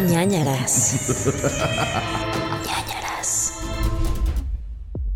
ñañaras. ñañaras.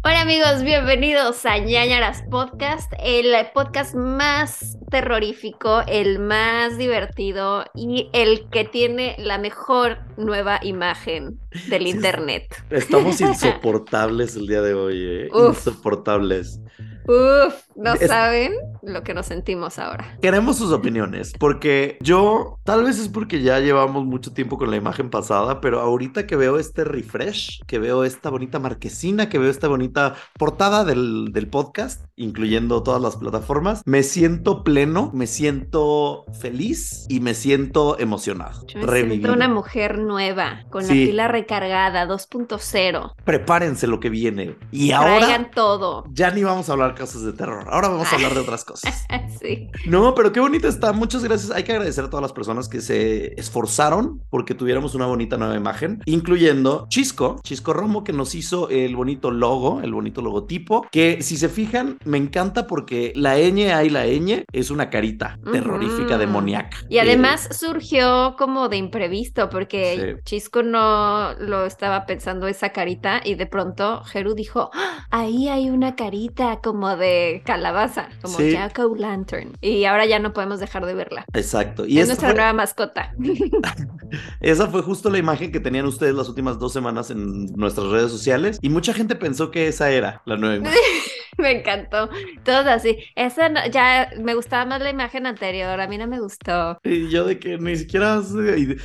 Hola amigos, bienvenidos a ñañaras Podcast, el podcast más terrorífico, el más divertido y el que tiene la mejor nueva imagen del Sí, internet. Estamos insoportables el día de hoy, ¿eh? Uf. Insoportables. Uf, no Es- saben lo que nos sentimos ahora. Queremos sus opiniones, porque yo, tal vez es porque ya llevamos mucho tiempo con la imagen pasada, pero ahorita que veo este refresh, que veo esta bonita marquesina, que veo esta bonita portada del, del podcast, incluyendo todas las plataformas, me siento pleno, me siento feliz y me siento emocionado. Yo me siento una mujer nueva, con Sí. la pila recargada, 2.0. Prepárense lo que viene. Y ahora Traigan todo. ya ni vamos a hablar casos de terror, ahora vamos a hablar de otras cosas. sí. No, pero qué bonita está. Muchas gracias. Hay que agradecer a todas las personas que se esforzaron porque tuviéramos una bonita nueva imagen, incluyendo Chisco, Chisco Romo, que nos hizo el bonito logo, el bonito logotipo, que si se fijan, me encanta porque la ñ ahí la ñ es una carita terrorífica, demoníaca. Y además surgió como de imprevisto, porque Sí. Chisco no lo estaba pensando esa carita y de pronto Jeru dijo, "Ah, ahí hay una carita como de calabaza, como Sí. Jack O'Lantern. Y ahora ya no podemos dejar de verla. Exacto. Y es nuestra fue, nueva mascota. esa fue justo la imagen que tenían ustedes las últimas dos semanas en nuestras redes sociales y mucha gente pensó que esa era la nueva imagen. me encantó. Todos así. Esa no- ya me gustaba más la imagen anterior, a mí no me gustó. Y yo de que ni siquiera... y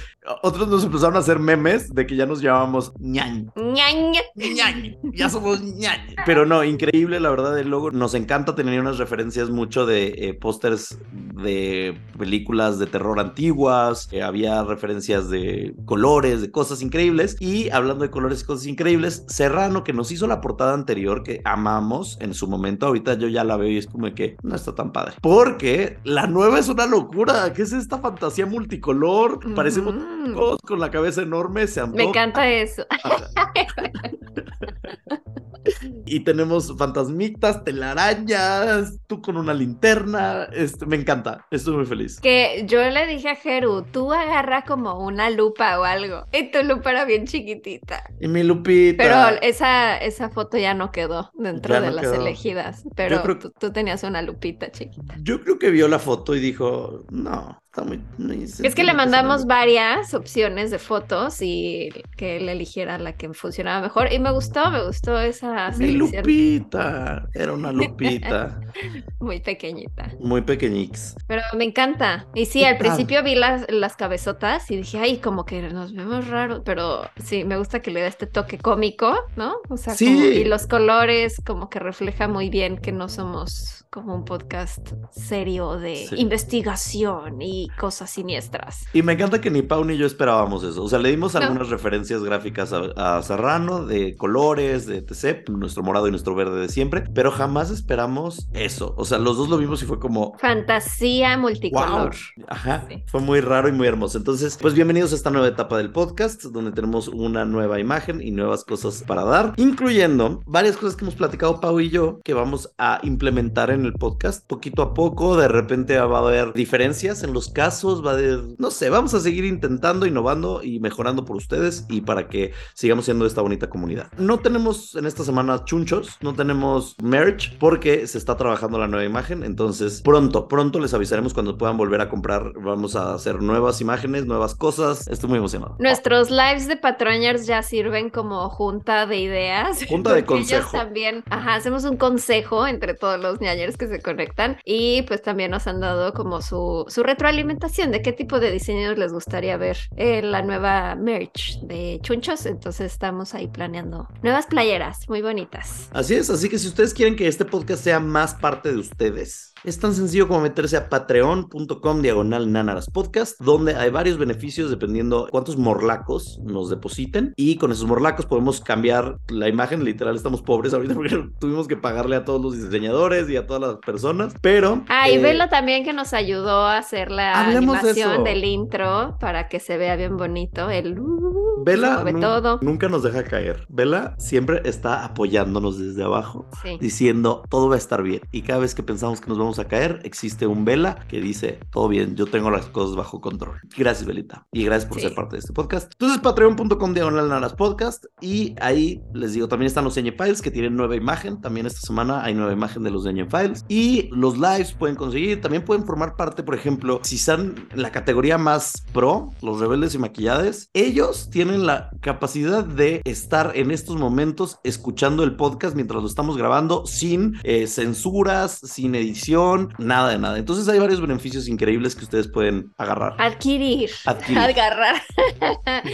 otros nos empezaron a hacer memes de que ya nos llamábamos ñañ. Ñañ. ñañ, ya somos ñañ. Pero no, increíble, la verdad, el logo. Nos encanta tener unas referencias mucho de eh, pósters de películas de terror antiguas. eh, había referencias de colores, de cosas increíbles. Y hablando de colores y cosas increíbles, Serrano, que nos hizo la portada anterior, que amamos en su momento. Ahorita yo ya la veo y es como que no está tan padre. Porque la nueva es una locura. ¿Qué es esta fantasía multicolor? Parecemos Ujú. todos con la cabeza enorme. Se Me encanta eso. Y tenemos fantasmitas, telarañas, tú con una linterna. Este, me encanta, estoy muy feliz. Que yo le dije a Jeru, tú agarra como una lupa o algo. Y tu lupa era bien chiquitita. Y mi Lupita. Pero esa, esa foto ya no quedó dentro Ya de no las quedó. elegidas. Pero creo- tú, tú tenías una lupita chiquita. Yo creo que vio la foto y dijo, no, está muy... muy Es que le mandamos varias opciones de fotos y que él eligiera la que funcionaba mejor. Y me gustó, me gustó esa Mi selección Lupita. Era una Lupita. muy pequeñita. muy pequeñix. Pero me encanta. Y sí, ¿Qué al principio vi las, las cabezotas y dije, ay, como que nos vemos raros, pero sí, me gusta que le da este toque cómico, ¿no? O sea, Sí. como- y los colores como que refleja muy bien que no somos como un podcast serio de Sí. investigación y cosas siniestras. Y me encanta que ni Pau ni yo esperábamos eso. O sea, le dimos No. algunas referencias gráficas a, a Serrano de colores, de etc. Nuestro morado y nuestro verde de siempre. Pero jamás esperamos eso. O sea, los dos lo vimos y fue como, Fantasía Wow. multicolor. Ajá. Sí. Fue muy raro y muy hermoso. Entonces, pues bienvenidos a esta nueva etapa del podcast, donde tenemos una nueva imagen y nuevas cosas para dar, incluyendo varias cosas que hemos platicado Pau y yo, que vamos a implementar en el podcast poquito a poco. De repente va a haber diferencias en los casos, va a haber, no sé, vamos a seguir intentando, innovando y mejorando por ustedes y para que sigamos siendo esta bonita comunidad. No tenemos en esta semana chunchos, no tenemos merch porque se está trabajando la nueva imagen, entonces pronto, pronto les avisaremos cuando puedan volver a comprar, vamos a hacer nuevas imágenes, nuevas cosas, estoy muy emocionado. Nuestros lives de Patroñers ya sirven como junta de ideas. Junta de porque ellos consejo. también, ajá, hacemos un consejo entre todos los ñañers que se conectan y pues también nos han dado como su, su retroalimentación de qué tipo de diseños les gustaría ver en la nueva merch de Chunchos. Entonces estamos ahí planeando nuevas playeras muy bonitas. Así es, así que si ustedes quieren que este podcast sea más parte de ustedes, es tan sencillo como meterse a patreon.com diagonal nánaras podcast, donde hay varios beneficios dependiendo cuántos morlacos nos depositen. Y con esos morlacos podemos cambiar la imagen. Literal, estamos pobres ahorita porque tuvimos que pagarle a todos los diseñadores y a todas las personas. Pero. Ah, y eh, Velo también que nos ayudó a hacer la de animación eso. del intro para que se vea bien bonito. El uh, Vela se mueve nu- todo. nunca nos deja caer. Vela siempre está apoyándonos desde abajo, Sí. diciendo todo va a estar bien. Y cada vez que pensamos que nos vamos vamos a caer. Existe un Vela que dice, todo bien, yo tengo las cosas bajo control. Gracias, Belita. Y gracias por Sí. ser parte de este podcast. Entonces, patreon.com diagonal nanas podcast. Y ahí les digo, también están los Ñe Files que tienen nueva imagen. También esta semana hay nueva imagen de los Ñe Files. Y los lives pueden conseguir. También pueden formar parte, por ejemplo, si están en la categoría más pro, los rebeldes y maquillades, ellos tienen la capacidad de estar en estos momentos escuchando el podcast mientras lo estamos grabando sin eh, censuras, sin edición, nada de nada. Entonces hay varios beneficios increíbles que ustedes pueden agarrar. Adquirir. Adquirir. Agarrar.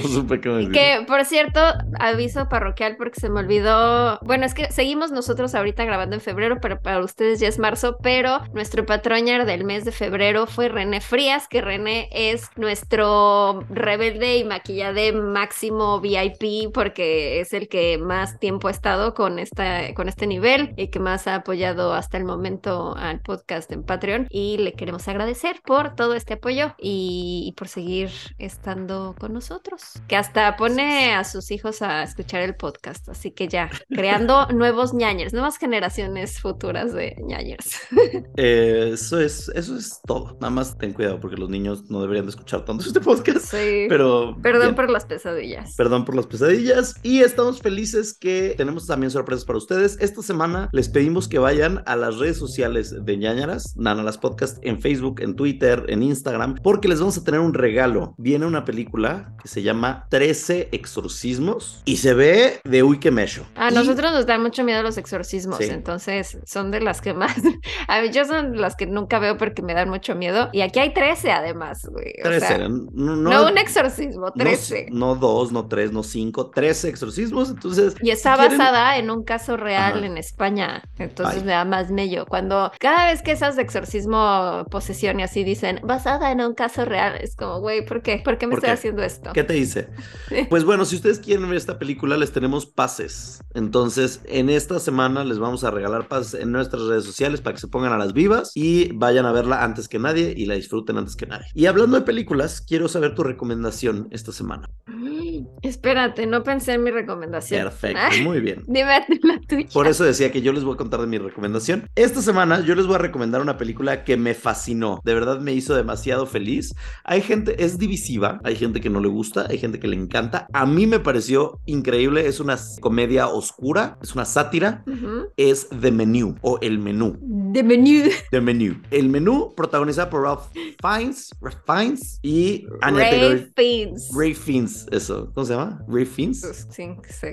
No supe qué. Que, por cierto, aviso parroquial porque se me olvidó. Bueno, es que seguimos nosotros ahorita grabando en febrero, pero para ustedes ya es marzo. Pero nuestro patroñar del mes de febrero fue René Frías, que René es nuestro rebelde y maquillade máximo VIP porque es el que más tiempo ha estado con, esta, con este nivel y que más ha apoyado hasta el momento al podcast en Patreon. Y le queremos agradecer por todo este apoyo y, y por seguir estando con nosotros. Que hasta pone a sus hijos a escuchar el podcast. Así que ya, creando nuevos ñañers, nuevas generaciones futuras de ñañers. Eh, eso es, eso es todo. Nada más ten cuidado porque los niños no deberían de escuchar tanto este podcast. Sí. Pero Perdón bien. por las pesadillas. Perdón por las pesadillas. Y estamos felices que tenemos también sorpresas para ustedes. Esta semana les pedimos que vayan a las redes sociales de ñañaras, Nanalas Podcast, en Facebook, en Twitter, en Instagram, porque les vamos a tener un regalo. Viene una película que se llama 13 Exorcismos y se ve de uy que mecho. A Y- nosotros nos dan mucho miedo los exorcismos, Sí. entonces son de las que más. A mí yo son las que nunca veo porque me dan mucho miedo. Y aquí hay 13 además, güey. O 13, sea, no, no, no- un exorcismo, no- 13. No, dos, no tres, no cinco, 13 exorcismos. Entonces, Y está si quieren- basada en un caso real Ajá. en España. Entonces Ay. me da más mello. Cuando cada vez que esas de exorcismo, posesión y así dicen, basada en un caso real, es como, güey, ¿por qué? ¿Por qué me ¿Por estoy qué? haciendo esto? ¿Qué te dice? Pues bueno, si ustedes quieren ver esta película, les tenemos pases. Entonces, en esta semana les vamos a regalar pases en nuestras redes sociales para que se pongan a las vivas y vayan a verla antes que nadie y la disfruten antes que nadie. Y hablando de películas, quiero saber tu recomendación esta semana. Mm, Espérate, no pensé en mi recomendación. Perfecto, muy bien. Dime la tuya. Por eso decía que yo les voy a contar de mi recomendación. Esta semana yo les voy a recomendar una película que me fascinó. De verdad me hizo demasiado feliz. Hay gente, es divisiva. Hay gente que no le gusta, hay gente que le encanta. A mí me pareció increíble. Es una comedia oscura, es una sátira. Ujú. Es The Menu o El Menú. The Menu. The Menu. El Menú, protagonizada por Ralph Fiennes, Ralph Fiennes y Anya Ray Taylor. Fiennes. Ray Fiennes, eso. ¿Cómo se llama? Ray Fiennes. Sí,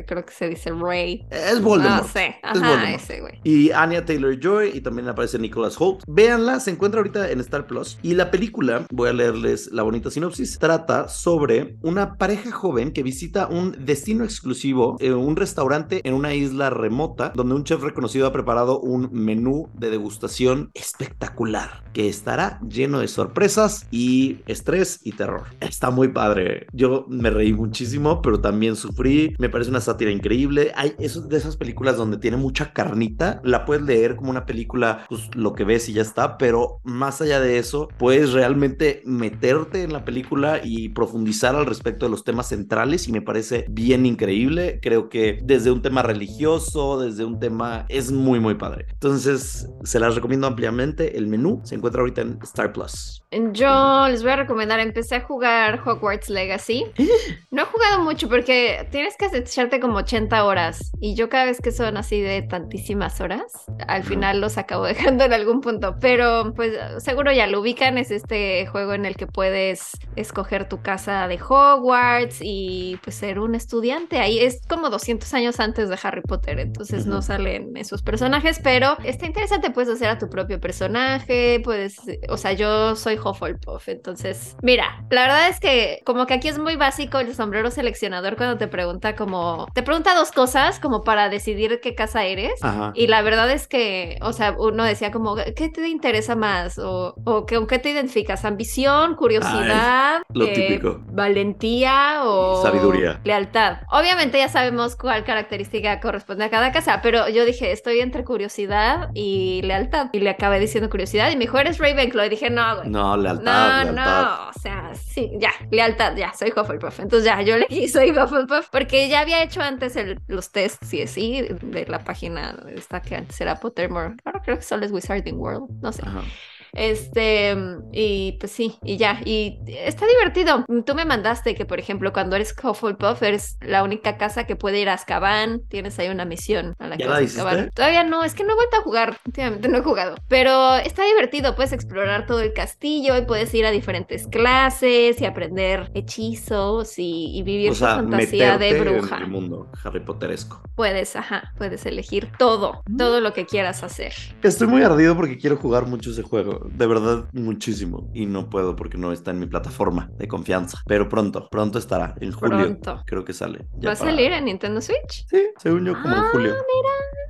creo que se dice Ray. Es Voldemort. No sé. Es Ajá, Voldemort. ese güey. y Anya Taylor Joy y también aparece Nicholas Holt. Véanla, se encuentra ahorita en Star Plus. Y la película, voy a leerles la bonita sinopsis, trata sobre una pareja joven que visita un destino exclusivo, eh, un restaurante en una isla remota, donde un chef reconocido ha preparado un menú de degustación espectacular que estará lleno de sorpresas y estrés y terror. Está muy padre. Yo me reí muchísimo, pero también sufrí. Me parece una sátira increíble. Hay eso de esas películas donde tiene mucha carnita. La puedes leer como una película, pues lo que ves y ya está, pero más allá de eso, puedes realmente meterte en la película y profundizar al respecto de los temas centrales y me parece bien increíble. Creo que desde un tema religioso, desde un tema es muy muy padre. Entonces, se las recomiendo ampliamente. El menú se encuentra ahorita en Star Plus. Yo les voy a recomendar, empecé a jugar Hogwarts Legacy. No he jugado mucho porque tienes que echarte como 80 horas y yo cada vez que son así de tantísimas horas, al final los acabo dejando en algún punto, pero pues seguro ya lo ubican, es este juego en el que puedes escoger tu casa de Hogwarts y pues ser un estudiante. Ahí es como 200 años antes de Harry Potter, entonces no salen esos personajes, pero está interesante, puedes hacer a tu propio personaje, puedes, o sea, yo soy Hufflepuff, entonces, mira, la verdad es que como que aquí es muy básico el sombrero seleccionador cuando te pregunta como, te pregunta dos cosas como para decidir qué casa eres. Ajá. Y la verdad es que, o sea, uno decía como, ¿qué te interesa más? O, o ¿con qué te identificas? ¿Ambición? ¿Curiosidad? lo eh, típico. ¿Valentía o Sabiduría. lealtad? Obviamente ya sabemos cuál característica corresponde a cada casa, pero yo dije, estoy entre curiosidad y lealtad. Y le acabé diciendo curiosidad y me dijo, ¿eres Ravenclaw? Y dije, no, güey. No, lealtad, No, lealtad. no, o sea, sí, ya, lealtad, ya, soy Hufflepuff. Entonces ya, yo le soy Hufflepuff, porque ya había hecho antes el, los tests y así de la página esta que antes era Pottermore. Ahora creo que solo es Wizarding World, no sé. Ajá. Este, y pues sí, y ya, y está divertido. Tú me mandaste que, por ejemplo, cuando eres Hufflepuff, eres la única casa que puede ir a Azkaban, tienes ahí una misión a la que ¿Ya vas la a Azkaban. Todavía no, es que no he vuelto a jugar, últimamente no he jugado, pero está divertido, puedes explorar todo el castillo y puedes ir a diferentes clases y aprender hechizos y, y vivir O tu sea, fantasía de bruja. en el mundo Harry Potteresco. Puedes, ajá, puedes elegir todo, todo lo que quieras hacer. Estoy muy ardido porque quiero jugar mucho ese juego. De verdad, muchísimo. Y no puedo porque no está en mi plataforma de confianza. Pero pronto, pronto estará. En julio. Pronto. Creo que sale. ¿Va a para- salir en Nintendo Switch? Sí, según yo, como en Ah, julio.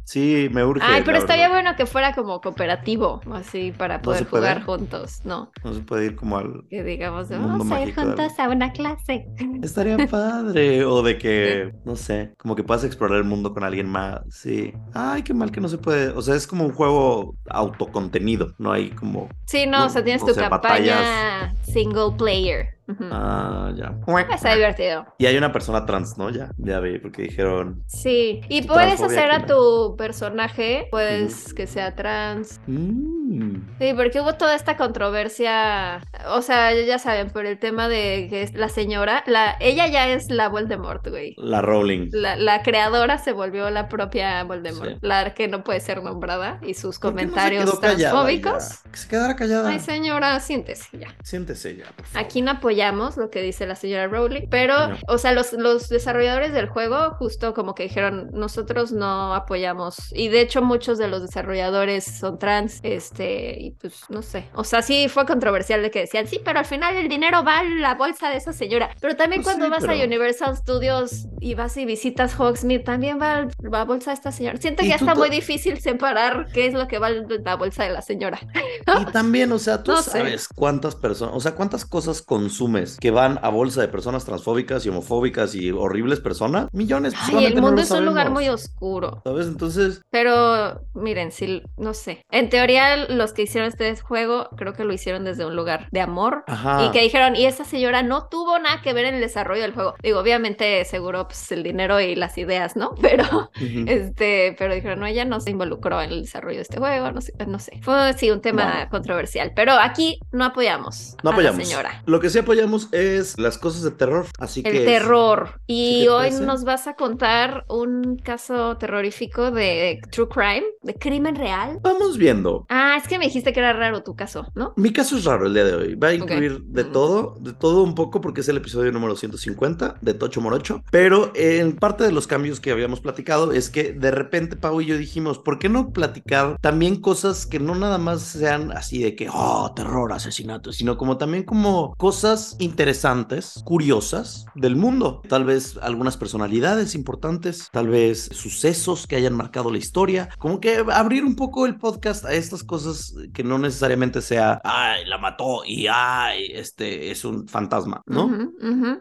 Sí, me urge. Ay, pero estaría verdad. bueno que fuera como cooperativo, así para ¿No poder jugar juntos, ¿no? No se puede ir como al. Que digamos, vamos a ir juntos a una clase. Estaría padre. O de que, no sé, como que puedas explorar el mundo con alguien más. Sí. Ay, qué mal que no se puede. O sea, es como un juego autocontenido. No hay como. Sí, no, o sea, tienes tu campaña single player. Ah, ya. Está divertido. Y hay una persona trans, ¿no? Ya, ya vi, porque dijeron. Sí, y puedes hacer a tu personaje, pues, que sea trans. "Mm". Sí, porque hubo toda esta controversia, o sea, ya saben, por el tema de que es la señora, la, ella ya es la Voldemort, güey. La Rowling. La, la creadora se volvió la propia Voldemort, Sí. la que no puede ser nombrada y sus ¿Por qué no se comentarios callada transfóbicos. ya? Que se quedara callada. Ay, señora, siéntese ya. Siéntese ya, por favor. Aquí no apoyamos lo que dice la señora Rowling, pero, No. o sea, los, los desarrolladores del juego justo como que dijeron, nosotros no apoyamos, y de hecho muchos de los desarrolladores son trans, este, y pues no sé, o sea, sí fue controversial de que decían, sí, pero al final el dinero va a la bolsa de esa señora, pero también Pues cuando sí, vas a pero- Universal Studios y vas y visitas Hogsmeade, también va a la bolsa de esta señora. Siento que ya está muy difícil separar qué es lo que va la bolsa de la señora. Y también, o sea, tú No sé. sabes cuántas personas, o sea, cuántas cosas consumes que van a bolsa de personas transfóbicas y homofóbicas y horribles personas. Millones. Ay, el no mundo lo es un lugar muy oscuro. ¿Sabes? Entonces, Pero miren, si no sé. En teoría, los que hicieron este juego, creo que lo hicieron desde un lugar de amor. ajá. Y que dijeron, y esa señora no tuvo nada que ver en el desarrollo del juego. Digo, obviamente, seguro, pues el dinero y las ideas, ¿no? Pero, Ujú. este, pero dijeron, no, ella no se involucró en el desarrollo de este juego, no sé, no sé. Fue sí un tema controversial. Pero aquí no apoyamos No a apoyamos. la señora. Lo que sí apoyamos es las cosas de terror. Así El que. terror. Y hoy nos vas a contar un caso terrorífico de true crime, de crimen real. Vamos viendo. Ah, es que me dijiste que era raro tu caso, ¿no? Mi caso es raro el día de hoy. Va a incluir de todo, de todo un poco, porque es el episodio número 150 de Tocho Morocho. Pero en parte de los cambios que habíamos platicado es que de repente Pau y yo dijimos, ¿por qué no platicar también cosas que no nada más sean así de que, oh, terror, asesinato, sino como también como cosas interesantes, curiosas del mundo? Tal vez algunas personalidades importantes, tal vez sucesos que hayan marcado la historia, como que abrir un poco el podcast a estas cosas que no necesariamente sea, ay, la mató y ay, este es un fantasma, ¿no?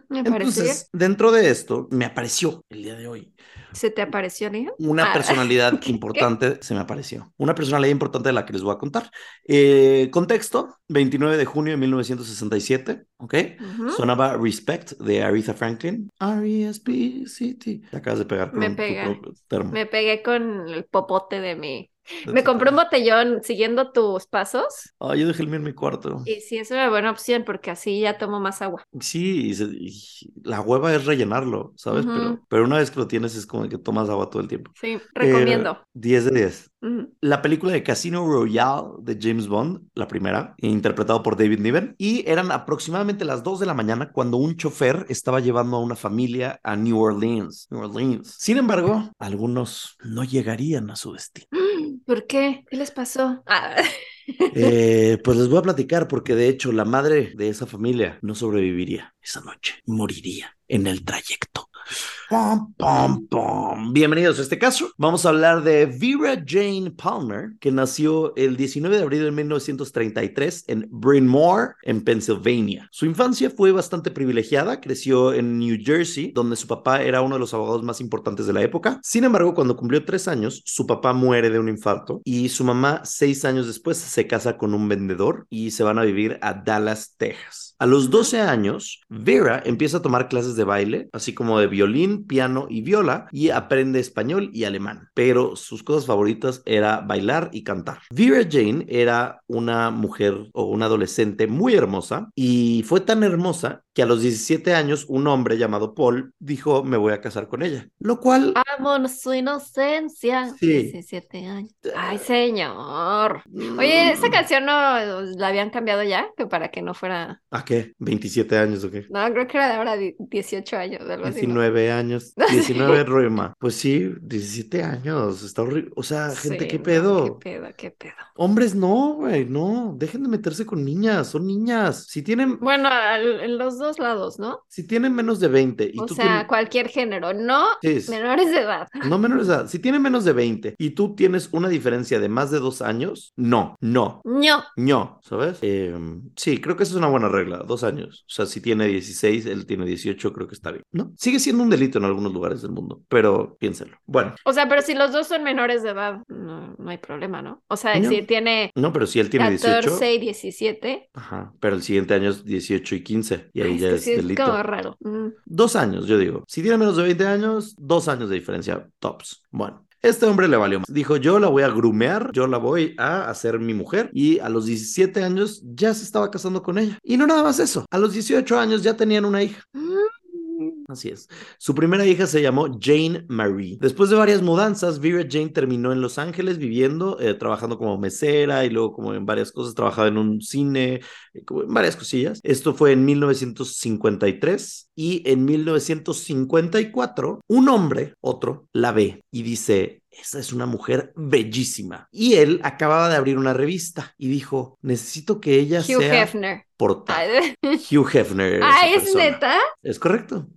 Entonces, dentro de esto, me apareció el día de hoy ¿Se te apareció, niño? una Ah, personalidad ¿qué? importante, se me apareció. Una personalidad importante de la que les voy a contar. Eh, contexto, 29 de junio de 1967, ¿ok? Sonaba Respect de Aretha Franklin. R-E-S-P-C-T. Te acabas de pegar con Me un- tu termo. Me pegué con el popote de mi. Me compré un botellón siguiendo tus pasos. Ah, yo dejé el mío en mi cuarto. Y sí, es una buena opción porque así ya tomo más agua. Sí, y se- y la hueva es rellenarlo, ¿sabes? Ujú. pero, pero una vez que lo tienes es como que tomas agua todo el tiempo. Sí, recomiendo. Eh, 10 de 10. Ujú. La película de Casino Royale de James Bond, la primera, interpretado por David Niven, y eran aproximadamente las 2 de la mañana cuando un chofer estaba llevando a una familia a New Orleans. New Orleans. Sin embargo, algunos no llegarían a su destino. ¿Por qué? ¿Qué les pasó? Ah, Eh, pues les voy a platicar porque de hecho la madre de esa familia no sobreviviría esa noche, moriría en el trayecto. Bienvenidos a este caso. Vamos a hablar de Vera Jane Palmer, que nació el 19 de abril de 1933 en Bryn Mawr, en Pennsylvania. Su infancia fue bastante privilegiada, creció en New Jersey, donde su papá era uno de los abogados más importantes de la época. Sin embargo, cuando cumplió tres años, su papá muere de un infarto y su mamá, seis años después, se casa con un vendedor y se van a vivir a Dallas, Texas. A los 12 años, Vera empieza a tomar clases de baile, así como de violín, piano y viola, y aprende español y alemán. Pero sus cosas favoritas era bailar y cantar. Vera Jane era una mujer o una adolescente muy hermosa y fue tan hermosa que a los 17 años un hombre llamado Paul dijo me voy a casar con ella, lo cual... Amo su inocencia. Sí. 17 años. Ay, señor. Oye, esa canción no la habían cambiado ya, que para que no fuera... ¿A qué? ¿27 años o qué? No, creo que era de ahora di- 18 años. algo así, ¿no? 19 años, 19 Roma. Pues sí, 17 años, está horrible. O sea, gente, Sí, ¿qué no, pedo? ¿Qué pedo? ¿Qué pedo? Hombres no, güey, no, dejen de meterse con niñas, son niñas. Si tienen, Bueno, al- en los dos lados, ¿no? si tienen menos de 20 y O tú sea, tienes, cualquier género, no Sí, menores de edad. no menores de edad, si tienen menos de 20 y tú tienes una diferencia de más de dos años, no, no, No. no, ¿sabes? Eh, sí, creo que esa es una buena regla, dos años. O sea, si tiene 16, él tiene 18, creo que está bien, ¿no? Sigue siendo un delito en algunos lugares del mundo, pero piénsenlo. Bueno, O sea, pero si los dos son menores de edad, no, no hay problema, ¿no? O sea, No. si tiene no, pero si él tiene 18, 14 y 17, ajá, pero el siguiente año es 18 y 15 y ahí ay, ya es sí es delito. como raro. Mm. Dos años, yo digo. Si tiene menos de 20 años, dos años de diferencia tops. Bueno. Este hombre le valió más. Dijo, yo la voy a grumear, yo la voy a hacer mi mujer. Y a los 17 años ya se estaba casando con ella. Y no nada más eso. A los 18 años ya tenían una hija. Así es. Su primera hija se llamó Jane Marie. Después de varias mudanzas, Vera Jane terminó en Los Ángeles viviendo, eh, trabajando como mesera y luego como en varias cosas, trabajaba en un cine, eh, como en varias cosillas. Esto fue en 1953 y en 1954 un hombre, otro, la ve y dice, esa es una mujer bellísima. Y él acababa de abrir una revista y dijo, necesito que ella Hugh sea Hefner. portada. Hugh Hefner. esa ¿es persona. neta? Es correcto.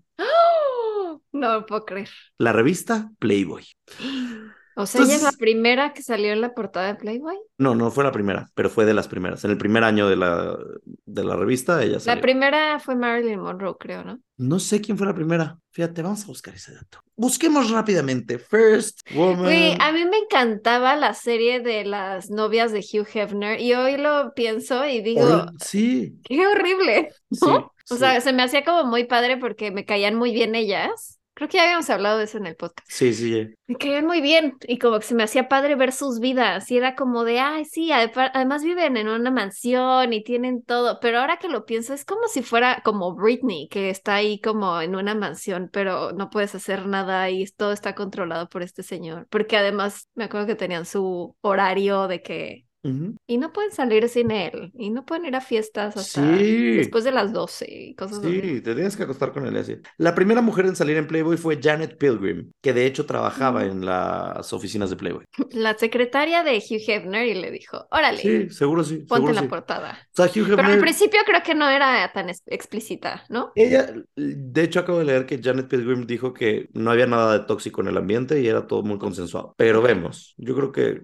No lo puedo creer. La revista Playboy. O sea, ella es la primera que salió en la portada de Playboy. No, no fue la primera, pero fue de las primeras. En el primer año de la, de la revista, ella La salió. primera fue Marilyn Monroe, creo, ¿no? No sé quién fue la primera. Fíjate, vamos a buscar ese dato. Busquemos rápidamente. First Woman. A mí me encantaba la serie de las novias de Hugh Hefner y hoy lo pienso y digo, Sí, qué horrible. sí. O sí. sea, se me hacía como muy padre porque me caían muy bien ellas. Creo que ya habíamos hablado de eso en el podcast. Sí, sí. Me caían muy bien y como que se me hacía padre ver sus vidas y era como de, ay, sí, además viven en una mansión y tienen todo, pero ahora que lo pienso es como si fuera como Britney, que está ahí como en una mansión, pero no puedes hacer nada y todo está controlado por este señor, porque además me acuerdo que tenían su horario de que... Y no pueden salir sin él, y no pueden ir a fiestas hasta Sí. después de las 12 y cosas así. Sí, te tienes que acostar con él así. La primera mujer en salir en Playboy fue Janet Pilgrim, que de hecho trabajaba Mm. en las oficinas de Playboy. La secretaria de Hugh Hefner y le dijo, órale, Sí, seguro sí. ponte seguro la sí. portada. O sea, Hugh Pero al principio creo que no era tan explícita, ¿no? Ella, de hecho, acabo de leer que Janet Pilgrim dijo que no había nada de tóxico en el ambiente y era todo muy consensuado. Pero vemos, yo creo que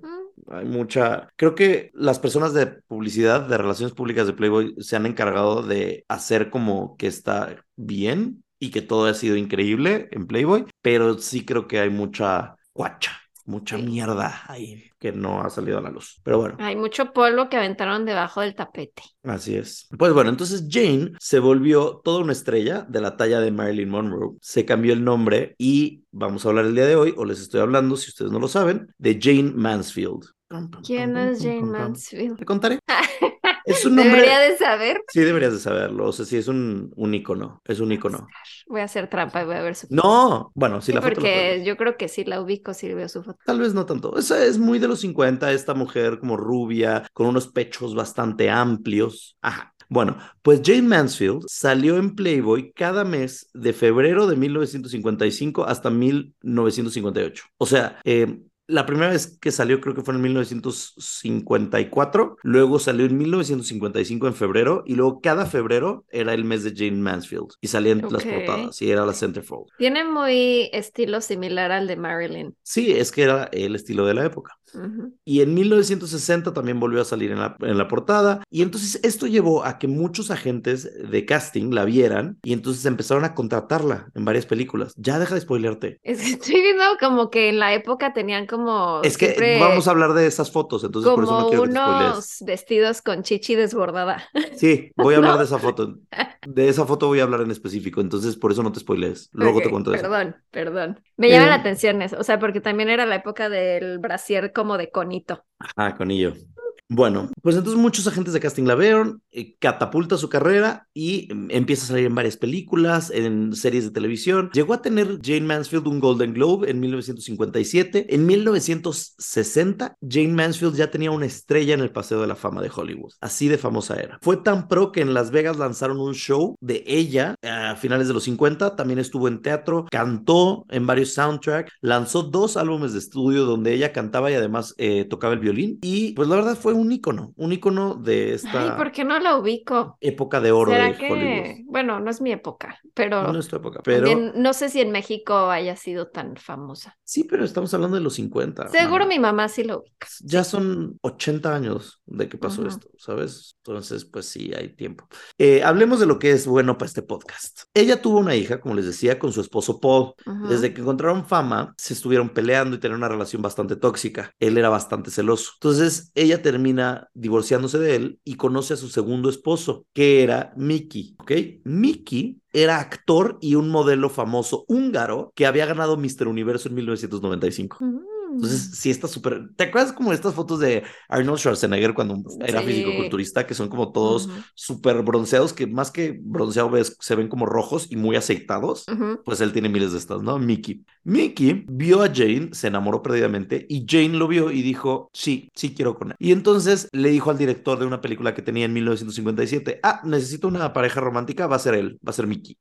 hay mucha. Creo que las personas de publicidad, de relaciones públicas de Playboy, se han encargado de hacer como que está bien y que todo ha sido increíble en Playboy, pero sí creo que hay mucha guacha, mucha Sí. mierda ahí que no ha salido a la luz. Pero bueno. Hay mucho polvo que aventaron debajo del tapete. Así es. Pues bueno, entonces Jane se volvió toda una estrella de la talla de Marilyn Monroe. Se cambió el nombre y vamos a hablar el día de hoy, o les estoy hablando, si ustedes no lo saben, de Jane Mansfield. ¿Quién es Jane Mansfield? Te contaré. Es un nombre. Debería de saber. Sí, deberías de saberlo. O sea, sí, es un, un ícono. Es un ícono. Voy a hacer trampa y voy a ver su No, bueno, Sí, la foto porque yo creo que sí la ubico si veo su foto. Tal vez no tanto. Esa es muy de los 50, esta mujer como rubia, con unos pechos bastante amplios. Ajá. Bueno, pues Jane Mansfield salió en Playboy cada mes de febrero de 1955 hasta 1958. O sea, eh, La primera vez que salió creo que fue en 1954, luego salió en 1955 en febrero y luego cada febrero era el mes de Jane Mansfield y salían las portadas y era la centerfold. Tiene muy estilo similar al de Marilyn. Sí, es que era el estilo de la época. Y en 1960 también volvió a salir en la, en la portada. Y entonces esto llevó a que muchos agentes de casting la vieran y entonces empezaron a contratarla en varias películas. Ya deja de spoilearte. Es que estoy viendo como que en la época tenían como Es que vamos a hablar de esas fotos, entonces por eso no como quiero que te unos vestidos con chichi desbordada. Sí, voy a hablar ¿No? de esa foto. De esa foto voy a hablar en específico, entonces por eso no te spoilees. Luego te Ok, cuento de eso. Perdón, perdón. Me llama Eh, la atención eso, o sea, porque también era la época del brasier como de conito. Ah, conillo. Bueno, pues entonces muchos agentes de casting la vieron, eh, catapulta su carrera y mm, empieza a salir en varias películas, en series de televisión. Llegó a tener Jane Mansfield un Golden Globe en 1957. En 1960, Jane Mansfield ya tenía una estrella en el Paseo de la Fama de Hollywood. Así de famosa era. Fue tan pro que en Las Vegas lanzaron un show de ella a finales de los 50. También estuvo en teatro, cantó en varios soundtracks, lanzó dos álbumes de estudio donde ella cantaba y además eh, tocaba el violín. Y pues la verdad fue un ícono, un ícono de esta Ay, ¿por qué no la ubico? época de oro ¿Será de que, Hollywood. bueno, no es mi época, pero No es tu época, pero también no sé si en México haya sido tan famosa. sí, pero estamos hablando de los 50. Seguro mana. mi mamá sí lo ubica. Ya son 80 años de que pasó esto, ¿sabes? Entonces, pues sí, hay tiempo. Eh, hablemos de lo que es bueno para este podcast. Ella tuvo una hija, como les decía, con su esposo Paul. Desde que encontraron fama, se estuvieron peleando y tenían una relación bastante tóxica. Él era bastante celoso. Entonces, ella termina divorciándose de él y conoce a su segundo esposo, que era Mickey, ¿ok? Mickey era actor y un modelo famoso húngaro que había ganado Mr. Universo en 1995. Mm. Entonces, sí está súper... ¿Te acuerdas como estas fotos de Arnold Schwarzenegger cuando era Sí. físico-culturista, que son como todos súper bronceados, que más que bronceado ves, se ven como rojos y muy aceitados? Pues él tiene miles de estas, ¿no? Mickey. Mickey vio a Jane, se enamoró perdidamente y Jane lo vio y dijo, sí, sí quiero con él. Y entonces le dijo al director de una película que tenía en 1957, ah, necesito una pareja romántica, va a ser él, va a ser Mickey.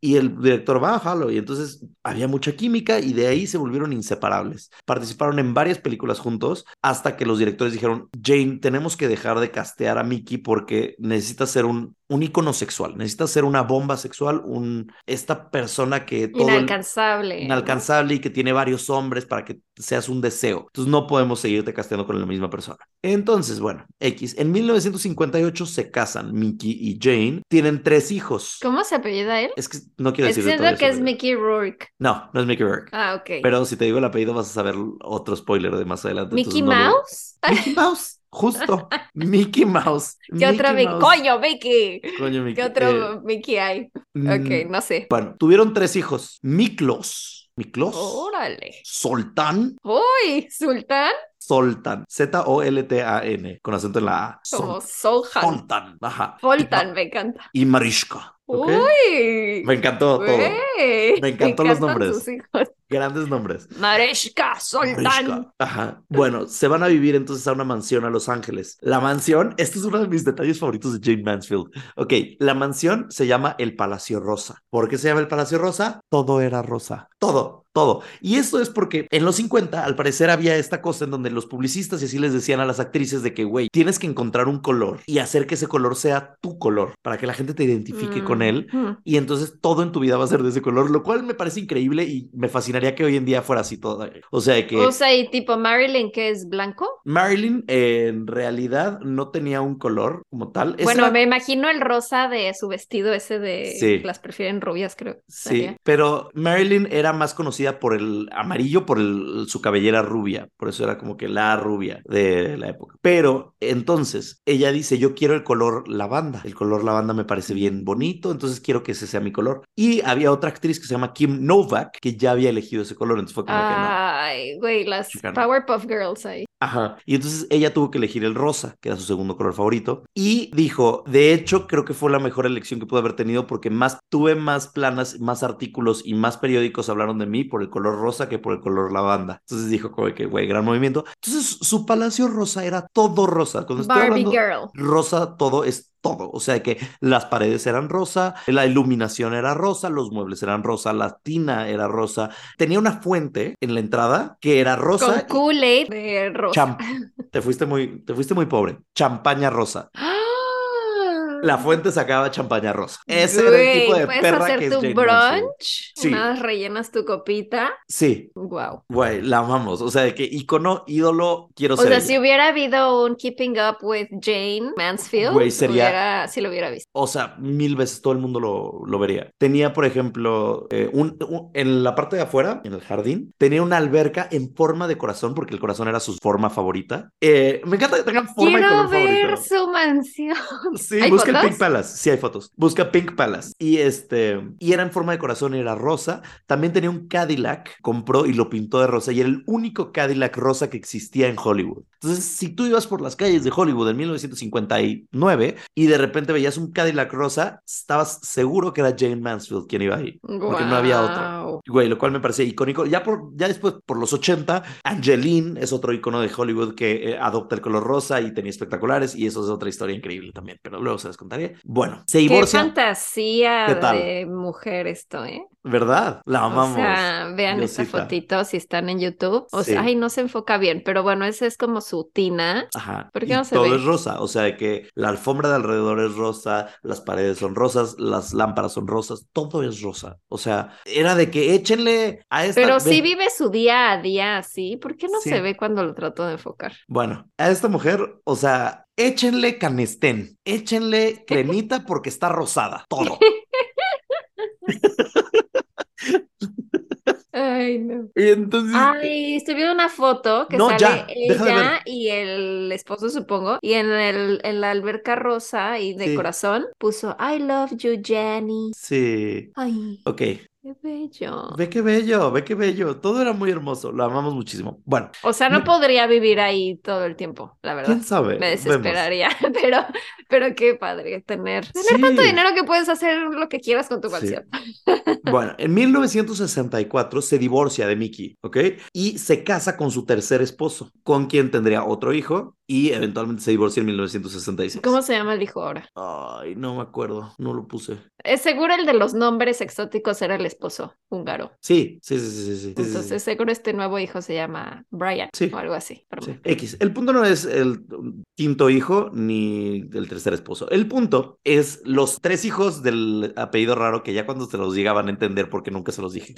Y el director va jalo. Y entonces había mucha química y de ahí se volvieron inseparables. Participaron en varias películas juntos hasta que los directores dijeron, Jane, tenemos que dejar de castear a Mickey porque necesita ser un, un ícono sexual, necesita ser una bomba sexual, un, esta persona que todo Inalcanzable. inalcanzable y que tiene varios hombres para que seas un deseo. Entonces no podemos seguirte casteando con la misma persona. Entonces, bueno, X. En 1958 se casan Mickey y Jane. Tienen tres hijos. ¿Cómo se apellida él? Es que no quiero decir siento que es Mickey Rourke. No, no es Mickey Rourke. Ah, ok. Pero si te digo el apellido vas a saber otro spoiler de más adelante. ¿Mickey lo- Mouse? Mickey Mouse, justo. Mickey Mouse. ¿Qué otro Mickey Mickey? Mouse. ¡Coño, Mickey! Coño, Mickey. ¿Qué otro Eh, Mickey hay? mm, Ok, no sé. Bueno, tuvieron tres hijos. Miklos. Miklos. Órale. Soltán. ¡Uy! ¿Sultán? Soltán. Z-O-L-T-A-N. Con acento en la A. Como Sol- Sohan. Soltán. Ajá. Foltan, me encanta. Y Marishka. ¡Uy! Me encantó todo. Me encantó los encantan nombres. sus hijos. Grandes nombres. Mareshka, Soltán. Ajá. Bueno, se van a vivir entonces a una mansión a Los Ángeles. La mansión, este es uno de mis detalles favoritos de Jane Mansfield. Ok, la mansión se llama el Palacio Rosa. ¿Por qué se llama el Palacio Rosa? Todo era rosa. Todo, todo. Y esto es porque en los 50, al parecer, había esta cosa en donde los publicistas y así les decían a las actrices de que, güey, tienes que encontrar un color y hacer que ese color sea tu color para que la gente te identifique con él. Mm. Y entonces todo en tu vida va a ser de ese color, lo cual me parece increíble y me fascinaría que hoy en día fuera así todo. O sea que O sea, y tipo Marilyn, que es blanco. Marilyn eh, en realidad no tenía un color como tal. Bueno, era- me imagino el rosa de su vestido ese de Sí. las prefieren rubias, creo. Sí, Sería. pero Marilyn era más conocida por el amarillo, por el, su cabellera rubia, por eso era como que la rubia de la época. Pero entonces ella dice, yo quiero el color lavanda, el color lavanda me parece bien bonito, entonces quiero que ese sea mi color. Y había otra actriz que se llama Kim Novak, que ya había elegido ese color, entonces fue como que no. Ay, güey, las. Powerpuff Girls ahí. Ajá. Y entonces ella tuvo que elegir el rosa, que era su segundo color favorito. Y dijo, de hecho, creo que fue la mejor elección que pude haber tenido porque más tuve más planas, más artículos y más periódicos hablaron de mí por el color rosa que por el color lavanda. Entonces dijo como que, güey, gran movimiento. Entonces su palacio rosa era todo rosa. Cuando estoy Barbie hablando Girl. rosa, todo es todo. O sea que las paredes eran rosa, la iluminación era rosa, los muebles eran rosa, la tina era rosa. Tenía una fuente en la entrada que era rosa. Con Kool-Aid de rosa. te fuiste muy, te fuiste muy pobre. Champaña rosa. ¡Ah! La fuente sacaba champaña rosa. Ese era el tipo de ¿puedes perra hacer que es tu Jane brunch? Sí. Una vez rellenas tu copita. Sí, Wow. güey, la amamos. O sea, de que ícono, ídolo, quiero O ser. sea, ella. si hubiera habido un Keeping Up with Jane Mansfield, Güey, sería- hubiera- sí lo hubiera visto. O sea, mil veces todo el mundo lo, lo vería. Tenía, por ejemplo, eh, un, un- en la parte de afuera, en el jardín, tenía una alberca en forma de corazón, porque el corazón era su forma favorita. Eh, me encanta que tengan forma y Quiero color ver favorito. su mansión. Sí, ¿Hay busca el fotos? Pink Palace. Sí, hay fotos. Busca Pink Palace. Y este, y era en forma de corazón y era rosa. También tenía un Cadillac, compró y lo pintó de rosa. Y era el único Cadillac rosa que existía en Hollywood. Entonces, si tú ibas por las calles de Hollywood en 1959 y de repente veías un Cadillac rosa, estabas seguro que era Jane Mansfield quien iba ahí. Porque no había otro. Güey, lo cual me parecía icónico. Ya, por, ya después, por los 80, Angeline es otro icono de Hollywood que eh, adopta el color rosa y tenía espectaculares. Y eso es otra historia increíble también, pero luego se les contaré. Bueno, se Qué divorcia, fantasía ¿Qué tal? de mujer esto, ¿eh? ¿verdad? La amamos. O sea, vean esta Diosita. fotito si están en YouTube. O Sí. sea, ay, no se enfoca bien, pero bueno, ese es como su tina. Ajá. ¿Por qué y no se todo ve? es rosa, o sea de que la alfombra de alrededor es rosa, las paredes son rosas, las lámparas son rosas, todo es rosa. O sea, era de que échenle a esta. Pero sí vive su día a día así. ¿Por qué no Sí. se ve cuando lo trato de enfocar? Bueno, a esta mujer, o sea, échenle canestén, échenle cremita porque está rosada, todo. Ay, no. Y entonces, Ay, estoy viendo una foto que No, sale ya, ella y el esposo, supongo, y en el en la alberca rosa y de Sí. corazón puso I love you, Jenny. sí, Ay, ok. Qué bello. Ve qué bello, ve qué bello. Todo era muy hermoso, lo amamos muchísimo. Bueno, O sea, no Me- podría vivir ahí todo el tiempo, la verdad. quién sabe. Me Vemos. desesperaría, pero, pero qué padre tener, tener Sí. tanto dinero que puedes hacer lo que quieras con tu Sí. mansión. Bueno, en 1964 se divorcia de Mickey, ¿ok? Y se casa con su tercer esposo, con quien tendría otro hijo y eventualmente se divorcia en 1966. ¿Cómo se llama el hijo ahora? Ay, no me acuerdo, no lo puse. Es seguro el de los nombres exóticos era el esposo húngaro. Sí, sí, sí, sí, sí. Entonces, seguro este nuevo hijo se llama Brian o algo así. X. El punto no es el quinto hijo ni el tercer esposo. El punto es los tres hijos del apellido raro que ya cuando se los diga van a entender porque nunca se los dije,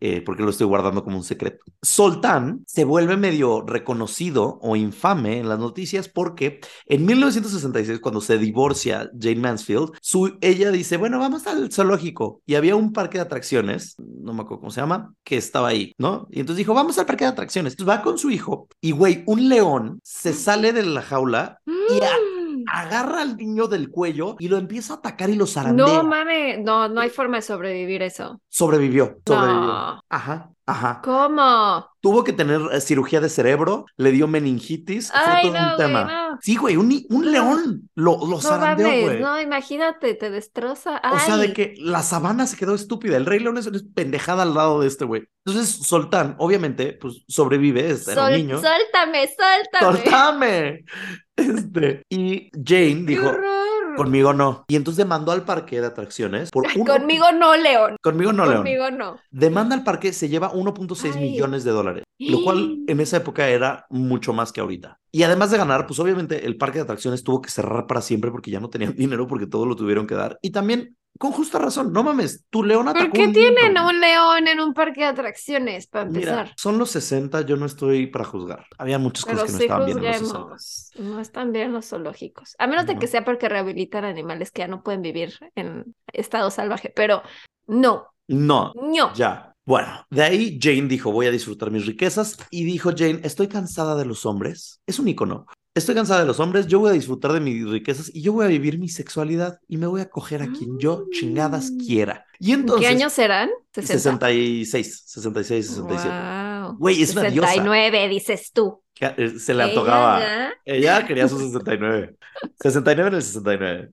eh, porque lo estoy guardando como un secreto. Soltán se vuelve medio reconocido o infame en las noticias porque en 1966 cuando se divorcia Jane Mansfield, su, ella dice, bueno, vamos al zoológico y había un parque de atracciones, no me acuerdo cómo se llama, que estaba ahí, ¿no? Y entonces dijo, vamos al parque de atracciones. Entonces va con su hijo y, güey, un león se sale de la jaula y a- Mm. agarra al niño del cuello y lo empieza a atacar y lo zarandea. No mames, no, no hay forma de sobrevivir eso. Sobrevivió, sobrevivió. No. Ajá, ajá. ¿Cómo? Tuvo que tener eh, cirugía de cerebro, le dio meningitis, fue Ay, todo no, un güey, tema. no. Sí, güey, un, un león lo, lo No zarandeó, mames, güey. no, imagínate, te destroza. O sea, de que la sabana se quedó estúpida. El Rey León es una pendejada al lado de este güey. Entonces, Soltán, obviamente, pues sobrevive, es- era un Sol- niño. Suéltame, suéltame. ¡Soltame! Este, y Jane ¡Qué dijo, horror! Conmigo no. Y entonces demandó al parque de atracciones por uno- Conmigo no, León. Conmigo no, León. Conmigo no. Demanda al parque, se lleva 1.6 Ay. millones de dólares, lo cual en esa época era mucho más que ahorita. Y además de ganar, pues obviamente el parque de atracciones tuvo que cerrar para siempre porque ya no tenían dinero porque todo lo tuvieron que dar. Y también, con justa razón, no mames, tu león atacó ¿Por qué un tienen un león en un parque de atracciones, para empezar? Mira, son los 60, yo no estoy para juzgar. Había muchas Pero cosas que no estaban bien en los 60. juzguemos. No están bien los zoológicos. A menos de que sea porque rehabilitan animales que ya no pueden vivir en estado salvaje. Pero no, No, no. Ya. Bueno, de ahí Jane dijo, voy a disfrutar mis riquezas. Y dijo Jane, estoy cansada de los hombres. Es un icono. Estoy cansada de los hombres, yo voy a disfrutar de mis riquezas y yo voy a vivir mi sexualidad y me voy a coger a quien yo chingadas Mm. quiera. Y entonces... ¿Qué años serán? 60. 66, 66, 67. Wow. Güey, es una diosa. 69, dices tú. Eh, Se le antojaba. Ella, Ella quería sus 69. 69 en el 69.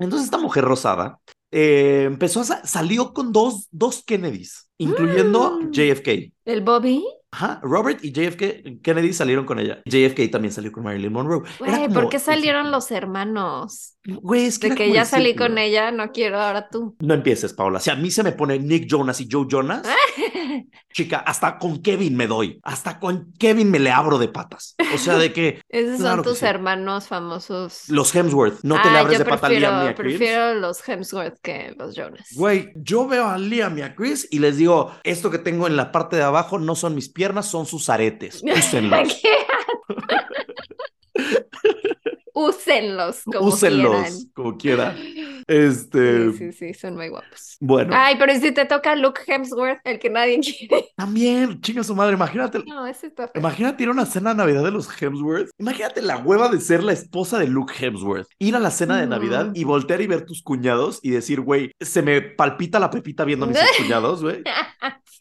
Entonces esta mujer rosada eh, empezó a sa- salió con dos, dos Kennedys, incluyendo Mm. JFK. ¿El Bobby? Ajá, Robert y JFK Kennedy salieron con ella. JFK también salió con Marilyn Monroe. Güey, como- ¿por qué salieron los hermanos? Güey, es que, De que ya salí con ella, no quiero ahora tú. No empieces, Paola. Si a mí se me pone Nick Jonas y Joe Jonas, chica, hasta con Kevin me doy. Hasta con Kevin me le abro de patas. O sea, de que Esos Claro son tus sí. hermanos famosos. los Hemsworth, no te le Ah, abres de pata a Liam ni a Chris. prefiero los Hemsworth que los Jonas. Güey, yo veo a Liam y a Chris y les digo, esto que tengo en la parte de abajo no son mis piernas, son sus aretes. Úsenlos. Úsenlos como Úsenlos quieran. como quiera. Este, Sí, sí, sí, son muy guapos. bueno, Ay, pero ¿y si te toca Luke Hemsworth, el que nadie quiere. también, chinga su madre, imagínate, No, ese está feo. imagínate ir a una cena de Navidad de los Hemsworth. Imagínate la hueva de ser la esposa de Luke Hemsworth. Ir a la cena de No. Navidad y voltear y ver tus cuñados y decir, güey, se me palpita la pepita viendo a mis cuñados, güey.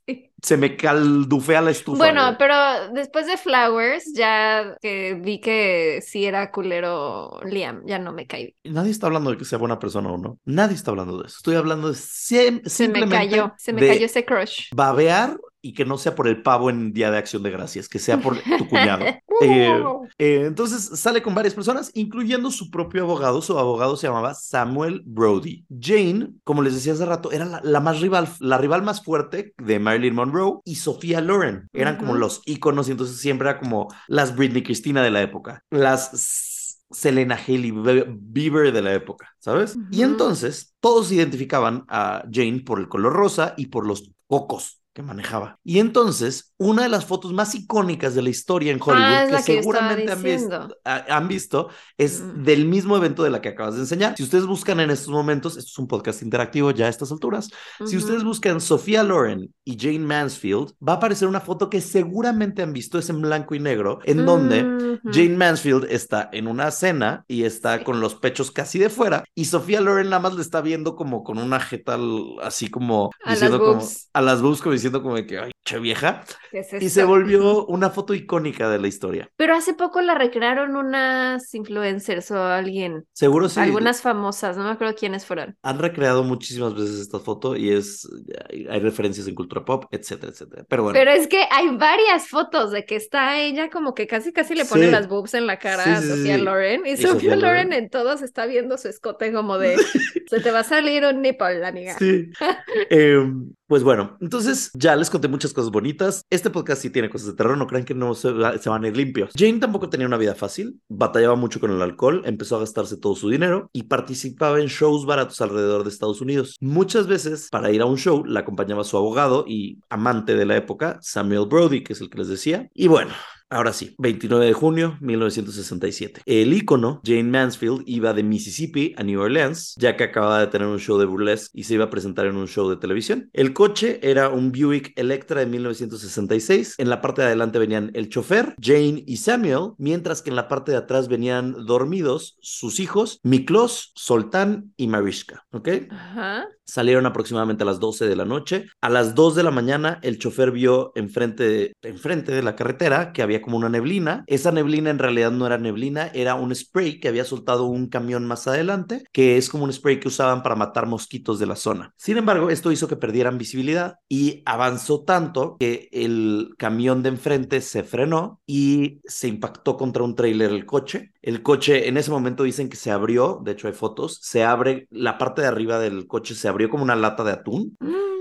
Sí. Se me caldufea la estufa. Bueno, güey. pero después de Flowers, ya que vi que sí era culero Liam, ya no me caí. Nadie está hablando de que sea buena persona o no. Nadie está hablando de eso. Estoy hablando de Se me simplemente cayó, se me de cayó ese crush. babear y que no sea por el pavo en Día de Acción de Gracias, que sea por tu cuñado. Eh, eh, entonces sale con varias personas, incluyendo su propio abogado. Su abogado se llamaba Samuel Brody. Jane, como les decía hace rato, era la, la más rival, la rival más fuerte de Marilyn Monroe y Sofía Loren. Eran como los íconos y entonces siempre era como las Britney Cristina de la época. Las Selena Haley Be- Bieber de la época, ¿sabes? Y entonces todos identificaban a Jane por el color rosa y por los cocos que manejaba. Y entonces, una de las fotos más icónicas de la historia en Hollywood, Ah, que que seguramente han visto, ha- han visto, es Mm. del mismo evento de la que acabas de enseñar. Si ustedes buscan en estos momentos, esto es un podcast interactivo ya a estas alturas, si ustedes buscan Sofía Loren y Jane Mansfield, va a aparecer una foto que seguramente han visto, es en blanco y negro, en donde Ujú. Jane Mansfield está en una cena y está con los pechos casi de fuera y Sofía Loren nada más le está viendo como con una jeta así como A diciendo como a las boobs como diciendo como de que ay, che vieja ¿Qué es y se volvió una foto icónica de la historia. Pero hace poco la recrearon unas influencers o alguien, Seguro sí algunas famosas, no me acuerdo quiénes fueron. han recreado muchísimas veces esta foto y es hay, hay referencias en cultura pop, etcétera, etcétera. Pero bueno, Pero es que hay varias fotos de que está ella como que casi casi le pone Sí. las boobs en la cara Sí, a Sofía sí. Loren y, Y Sofía Loren Loren. en todos está viendo su escote como de se te va a salir un nipple, amiga. Sí. Em, pues bueno, entonces ya les conté muchas cosas bonitas. Este podcast sí tiene cosas de terror, no crean que no se, va- se van a ir limpios. Jane tampoco tenía una vida fácil, batallaba mucho con el alcohol, empezó a gastarse todo su dinero y participaba en shows baratos alrededor de Estados Unidos. Muchas veces para ir a un show la acompañaba su abogado y amante de la época, Samuel Brody, que es el que les decía. Y bueno, Ahora sí, 29 de junio 1967. El ícono, Jane Mansfield, iba de Mississippi a New Orleans, ya que acababa de tener un show de burlesque y se iba a presentar en un show de televisión. El coche era un Buick Electra de 1966. En la parte de adelante venían el chofer, Jane y Samuel, mientras que en la parte de atrás venían dormidos sus hijos, Miklos, Soltán y Mariska. ¿Ok? Ajá. Salieron aproximadamente a las 12 de la noche. A las 2 de la mañana, el chofer vio enfrente de, enfrente de la carretera que había como una neblina. Esa neblina en realidad no era neblina, era un spray que había soltado un camión más adelante, que es como un spray que usaban para matar mosquitos de la zona. Sin embargo, esto hizo que perdieran visibilidad y avanzó tanto que el camión de enfrente se frenó y se impactó contra un tráiler el coche. El coche en ese momento dicen que se abrió, de hecho hay fotos, se abre, la parte de arriba del coche se abrió como una lata de atún. Mm.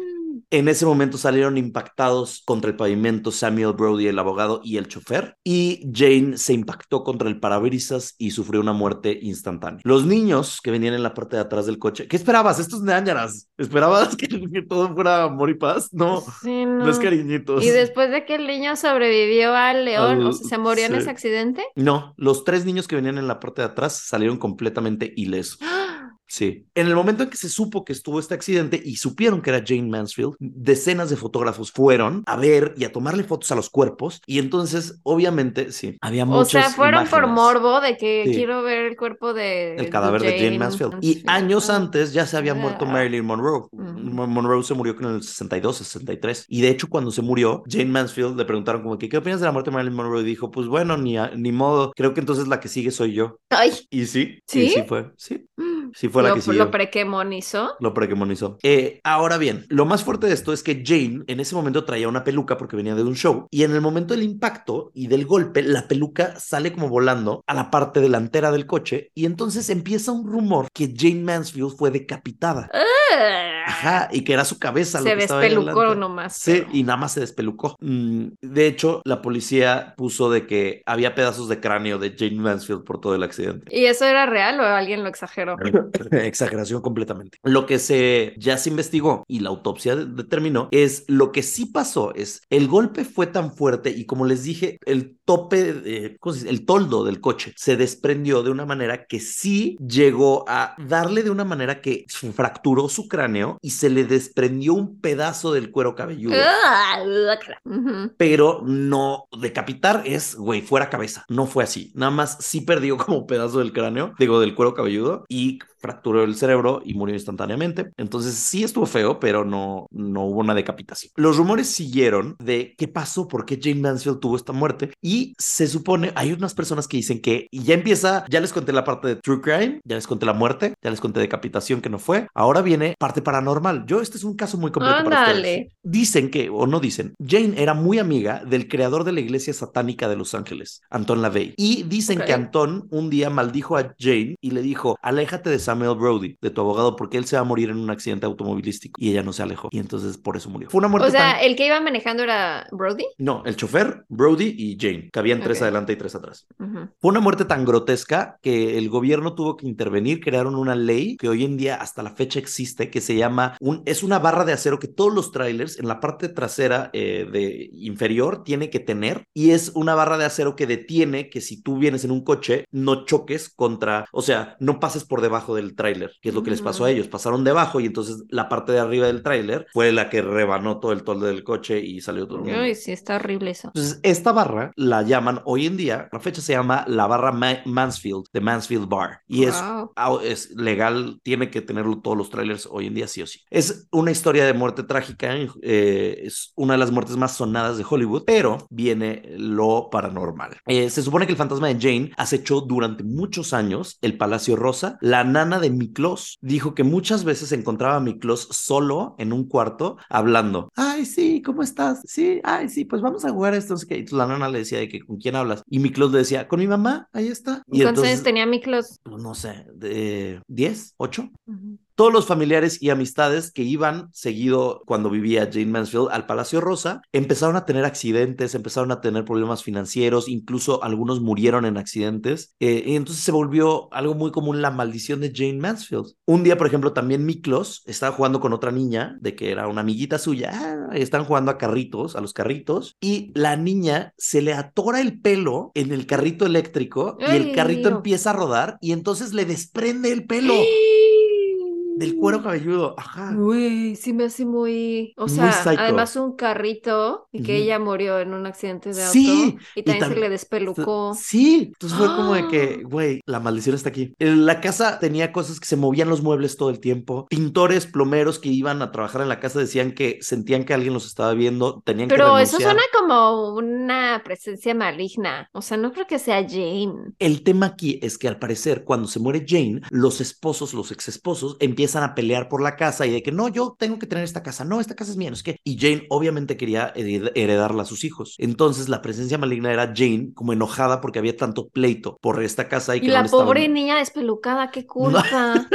En ese momento salieron impactados contra el pavimento Samuel Brody, el abogado, y el chofer. Y Jane se impactó contra el parabrisas y sufrió una muerte instantánea. Los niños que venían en la parte de atrás del coche, ¿qué esperabas? Estos ñañaras. ¿Esperabas que, que todo fuera amor y paz? No, Sí, no, es cariñitos. Y después de que el niño sobrevivió al león, o sea, ¿se murió en ese accidente? No, los tres niños que venían en la parte de atrás salieron completamente ilesos. Sí. En el momento en que se supo que estuvo este accidente y supieron que era Jane Mansfield, decenas de fotógrafos fueron a ver y a tomarle fotos a los cuerpos. Y entonces, obviamente, sí, había O muchas sea, fueron por morbo de que Sí. quiero ver el cuerpo de El cadáver de Jane Mansfield. Y años Ah. antes ya se había muerto Ah. Marilyn Monroe. Mon- Monroe se murió en el 62, 63. Y de hecho, cuando se murió, Jane Mansfield le preguntaron como que, ¿qué opinas de la muerte de Marilyn Monroe? Y dijo, pues bueno, ni, a- ni modo. Creo que entonces la que sigue soy yo. Ay, Y sí, ¿Sí? y sí fue, sí. mm, Sí fue la lo, que siguió. lo prequemonizó. Lo prequemonizó. Eh, ahora bien, lo más fuerte de esto es que Jane en ese momento traía una peluca porque venía de un show y en el momento del impacto y del golpe, la peluca sale como volando a la parte delantera del coche y entonces empieza un rumor que Jane Mansfield fue decapitada. Ajá, y que era su cabeza. lo Se que estaba ahí despelucó nomás. Sí, pero- y nada más se despelucó. Mm, de hecho, la policía puso de que había pedazos de cráneo de Jane Mansfield por todo el accidente. ¿Y eso era real o alguien lo exageró? Exageración completamente. Lo que se ya se investigó y la autopsia de- determinó es lo que sí pasó es el golpe fue tan fuerte y como les dije, el tope, de- ¿cómo se dice? el toldo del coche se desprendió de una manera que sí llegó a darle de una manera que fracturó su cráneo y se le desprendió un pedazo del cuero cabelludo. Ah. Pero no decapitar es, güey, fuera cabeza. No fue así. Nada más sí perdió como pedazo del cráneo, digo, del cuero cabelludo y fracturó el cerebro y murió instantáneamente. Entonces sí estuvo feo, pero no, no hubo una decapitación. Los rumores siguieron de qué pasó, por qué Jane Mansfield tuvo esta muerte y se supone, hay unas personas que dicen que y ya empieza, ya les conté la parte de True Crime, ya les conté la muerte, ya les conté decapitación que no fue. Ahora viene parte paranormal. Yo, este es un caso muy completo para ustedes. Dicen que, o no dicen, Jane era muy amiga del creador de la iglesia satánica de Los Ángeles, Anton LaVey. Y dicen Ok. que Anton un día maldijo a Jane y le dijo, aléjate de Samuel Brody, de tu abogado, porque él se va a morir en un accidente automovilístico. Y ella no se alejó. Y entonces por eso murió. Fue una muerte O sea, tan- el que iba manejando era Brody. No, el chofer, Brody y Jane, que habían tres adelante y tres atrás. Ujú. Fue una muerte tan grotesca que el gobierno tuvo que intervenir, crearon una ley que hoy en día hasta la fecha existe, que se llama, un, es una barra de acero que todos los trailers en la parte trasera eh, de inferior tiene que tener y es una barra de acero que detiene que si tú vienes en un coche no choques contra, o sea, no pases por debajo del tráiler, que es lo que les pasó a ellos, pasaron debajo y entonces la parte de arriba del tráiler fue la que rebanó todo el toldo del coche y salió todo el mundo. Ay, sí, está horrible eso. Entonces, esta barra la llaman hoy en día, la fecha se llama la barra Ma- Mansfield, de Mansfield Bar. Y Wow. es legal, tiene que tenerlo todos los trailers hoy en día, sí o sí. Es una historia de muerte trágica, eh, es una de las muertes más sonadas de Hollywood, pero viene lo paranormal. Eh, se supone que el fantasma de Jane acechó durante muchos años el Palacio Rosa. La nana de Miklos dijo que muchas veces encontraba a Miklos solo en un cuarto hablando. Ay, sí, ¿cómo estás? Sí, ay, sí, pues vamos a jugar esto. Y entonces la nana le decía de que con quién hablas. Y Miklos le decía, con mi mamá, ahí está. Y ¿Cuántos entonces, tenía Miklos? pues, no sé, de 10, 8 Ujú. Todos los familiares y amistades que iban seguido cuando vivía Jane Mansfield al Palacio Rosa empezaron a tener accidentes, empezaron a tener problemas financieros, incluso algunos murieron en accidentes. eh, y entonces se volvió algo muy común la maldición de Jane Mansfield. Un día, por ejemplo, también Miklos estaba jugando con otra niña, de que era una amiguita suya, ah, están jugando a carritos, a los carritos, y la niña se le atora el pelo en el carrito eléctrico y el carrito empieza a rodar y entonces le desprende el pelo del cuero cabelludo. Ajá. Güey, sí me hace muy... O sea, además un carrito y que ella murió en un accidente de auto Sí, y y también se le despelucó. Sí, entonces fue como de ¡Ah! que, güey, la maldición está aquí. En La casa tenía cosas que se movían los muebles todo el tiempo. Pintores, plomeros que iban a trabajar en la casa decían que sentían que alguien los estaba viendo, tenían que Pero eso suena como una presencia maligna. O sea, no creo que sea Jane. El tema aquí es que al parecer cuando se muere Jane, los esposos, los ex esposos empiezan a pelear por la casa y de que no, yo tengo que tener esta casa, no, esta casa es mía, no es que. Y Jane obviamente quería hered- heredarla a sus hijos. Entonces la presencia maligna era Jane como enojada porque había tanto pleito por esta casa y, Y que no la estaban- pobre niña despelucada, qué culpa.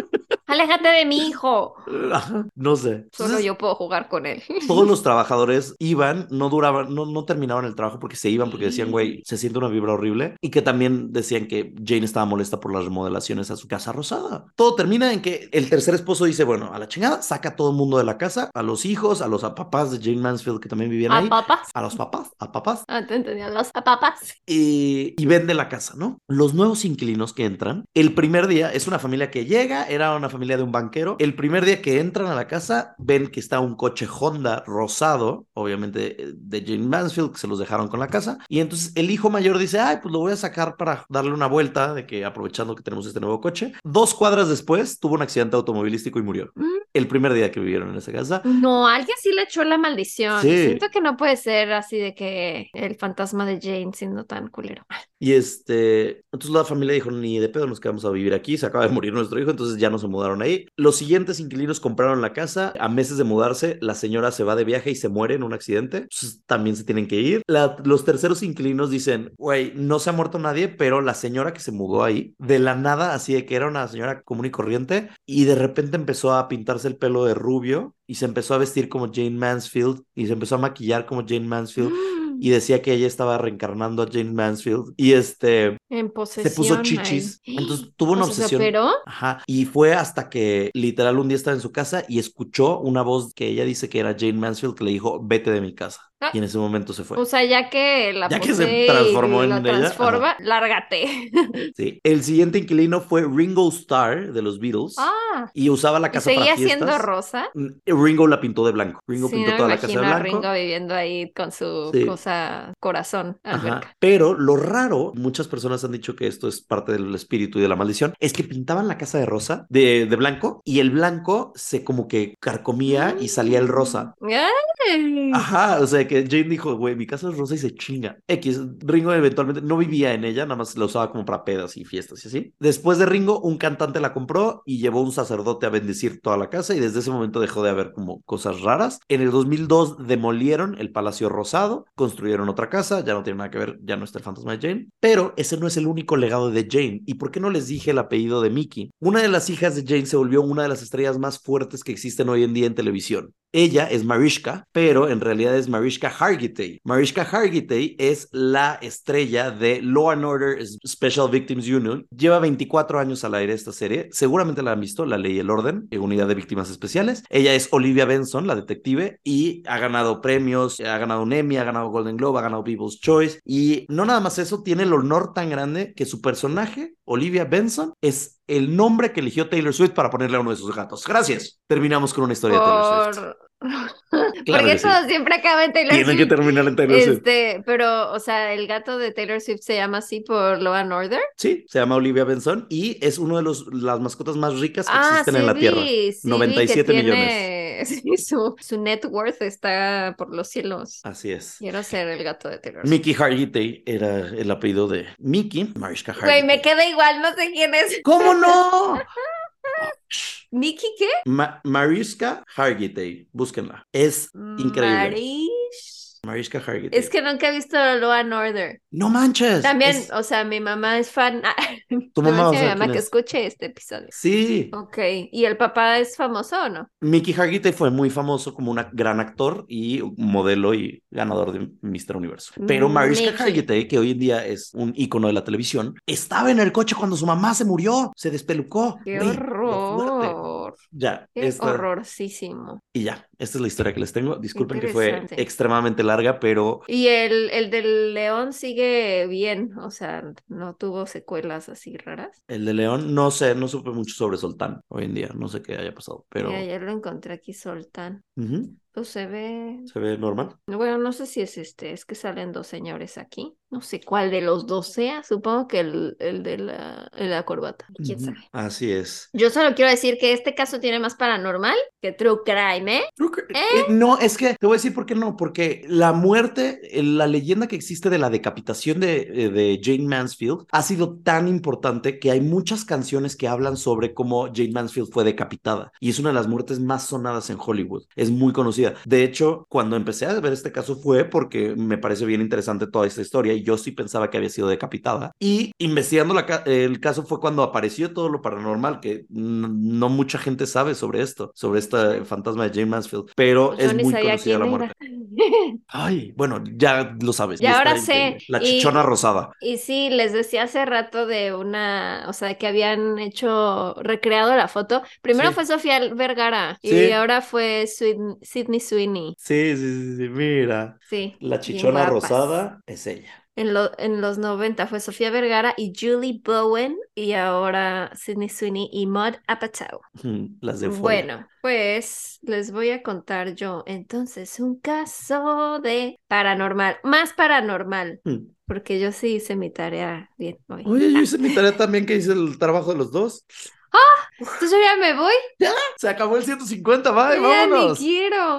Aléjate de mi hijo. No sé. Solo yo puedo jugar con él. Todos los trabajadores iban, no duraban, no, no terminaban el trabajo porque se iban, porque decían, güey, se siente una vibra horrible. Y que también decían que Jane estaba molesta por las remodelaciones a su casa rosada. Todo termina en que el tercer esposo dice, bueno, a la chingada, saca a todo el mundo de la casa, a los hijos, a los a papás de Jane Mansfield que también vivían ¿A ahí. papas? A los papás, a papás. Ah, te entendía, los a papas. Y, y vende la casa, ¿no? Los nuevos inquilinos que entran, el primer día es una familia que llega, era una familia familia de un banquero. El primer día que entran a la casa, ven que está un coche Honda rosado, obviamente eh, de Jane Mansfield, que se los dejaron con la casa. Y entonces el hijo mayor dice, ay, pues lo voy a sacar para darle una vuelta, de que aprovechando que tenemos este nuevo coche. Dos cuadras después, tuvo un accidente automovilístico y murió. Mm, El primer día que vivieron en esa casa. No, alguien sí le echó la maldición. Sí. Siento que no puede ser así de que el fantasma de Jane siendo tan culero. Y este, entonces la familia dijo, ni de pedo nos quedamos a vivir aquí, se acaba de morir nuestro hijo, entonces ya no se mudaron ahí. Los siguientes inquilinos compraron la casa, a meses de mudarse, la señora se va de viaje y se muere en un accidente, también se tienen que ir. Los terceros inquilinos dicen, güey, no se ha muerto nadie, pero la señora que se mudó ahí, de la nada, así de que era una señora común y corriente, y de repente empezó a pintarse el pelo de rubio y se empezó a vestir como Jane Mansfield y se empezó a maquillar como Jane Mansfield y decía que ella estaba reencarnando a Jane Mansfield y este En se posesión. puso chichis, entonces tuvo una ¿se obsesión. operó? Ajá, y fue hasta que literal un día estaba en su casa y escuchó una voz que ella dice que era Jane Mansfield que le dijo, vete de mi casa. Y en ese momento se fue. O sea, ya que la Ya que se y transformó la en ella, transforma, lárgate. Sí. El siguiente inquilino fue Ringo Starr de los Beatles Ah, y usaba la ¿y casa para seguía fiestas. siendo rosa? Mm, Ringo la pintó de blanco. Ringo Sí, pintó no toda la casa de blanco. Ringo viviendo ahí con su Sí. cosa corazón. Ajá. Pero lo raro, muchas personas han dicho que esto es parte del espíritu y de la maldición, es que pintaban la casa de rosa, de, de blanco, y el blanco se como que carcomía y salía el rosa. Ay. Ajá, o sea que Jane dijo, güey, mi casa es rosa y se chinga. X, Ringo eventualmente no vivía en ella, nada más la usaba como para pedas y fiestas y así. Después de Ringo, un cantante la compró y llevó un sacerdote a bendecir toda la casa y desde ese momento dejó de haber como cosas raras. En el 2002 demolieron el Palacio Rosado, construyeron otra casa, ya no tiene nada que ver, ya no está el fantasma de Jane. Pero ese no es el único legado de Jane. ¿Y por qué no les dije el apellido de Mickey? Una de las hijas de Jane se volvió una de las estrellas más fuertes que existen hoy en día en televisión. Ella es Marishka, pero en realidad es Marishka Hargitay. Marishka Hargitay es la estrella de Law and Order Special Victims Union. Lleva 24 años al aire esta serie. Seguramente la han visto, La Ley y el Orden, en Unidad de Víctimas Especiales. Ella es Olivia Benson, la detective, y ha ganado premios, ha ganado un Emmy, ha ganado Golden Globe, ha ganado People's Choice. Y no nada más eso, tiene el honor tan grande que su personaje, Olivia Benson, es el nombre que eligió Taylor Swift para ponerle a uno de sus gatos. Gracias. Terminamos con una historia de Taylor Swift. Claro Porque que sí. todo siempre acaba en Taylor Tienen que Swift. terminar en Taylor Swift. Este, pero, o sea, el gato de Taylor Swift se llama así por Law and Order. Sí, se llama Olivia Benson y es uno de los, las mascotas más ricas que Ah, existen sí en la vi, Tierra. sí vi que 97 tiene- sí, su, su net worth está por los cielos. Así es. Quiero ser el gato de Taylor Swift. Mickey Hargitay era el apellido de Mickey, Marishka Hargitay. Güey, me queda igual, no sé quién es. ¿Cómo no? ¿Mickey qué? Ma- Marishka Hargitay, búsquenla. Es increíble. Marish. Marishka Hargitay. Es que nunca he visto Law and Order. No manches. También, es- o sea, mi mamá es fan. Tu Le voy a mamá va a decir a mi mamá que es. escuche este episodio. Sí. Ok, ¿y el papá es famoso o no? Mickey Hargitay fue muy famoso como un gran actor y modelo y ganador de Mr. Universo. Pero Mariska Mickey. Hargitay, que hoy en día es un ícono de la televisión, estaba en el coche cuando su mamá se murió, se despelucó. ¡Qué horror! Ya, ¡Qué esta- horrorísimo! y ya, esta es la historia que les tengo. Disculpen que fue extremadamente larga, pero Y el, el del león sigue bien, o sea, no tuvo secuelas así raras. el de León, no sé, no supe mucho sobre Soltán hoy en día, no sé qué haya pasado, pero Y ayer lo encontré aquí, Soltán. ujú, Pues se ve. se ve normal. Bueno, no sé si es este, es que salen dos señores aquí. No sé cuál de los dos sea. Supongo que el, el de la, el de la corbata. ¿Quién sabe? Así es. Yo solo quiero decir que este caso tiene más paranormal que True Crime, ¿eh? Creo que- eh, no, es que te voy a decir por qué no, porque la muerte, eh, la leyenda que existe de la decapitación de, eh, de Jane Mansfield ha sido tan importante que hay muchas canciones que hablan sobre cómo Jane Mansfield fue decapitada y es una de las muertes más sonadas en Hollywood, es muy conocida. De hecho, cuando empecé a ver este caso fue porque me parece bien interesante toda esta historia y yo sí pensaba que había sido decapitada y investigando la ca- el caso fue cuando apareció todo lo paranormal que no mucha gente sabe sobre esto, sobre este fantasma de Jane Mansfield, pero Yo es muy conocida la muerte. era. Ay, bueno, ya lo sabes. Ya y ahora sé, La y- chichona rosada. Y sí, les decía hace rato de una, o sea, que habían hecho, recreado la foto. Primero Sí. fue Sofía Vergara Sí. y ahora fue Swin- Sydney Sweeney. Sí, sí, sí, sí, mira. Sí. La chichona rosada es ella. En, lo, en los 90 fue Sofía Vergara y Julie Bowen y ahora Sidney Sweeney y Maud Apatow. Las de Bueno, pues les voy a contar yo entonces un caso de paranormal, más paranormal. Hmm. Porque yo sí hice mi tarea bien hoy. Oye, yo hice mi tarea también que hice el trabajo de los dos. ¡Ah! Entonces yo ya me voy. Ya, se acabó el 150, bye, ya vámonos. ni quiero.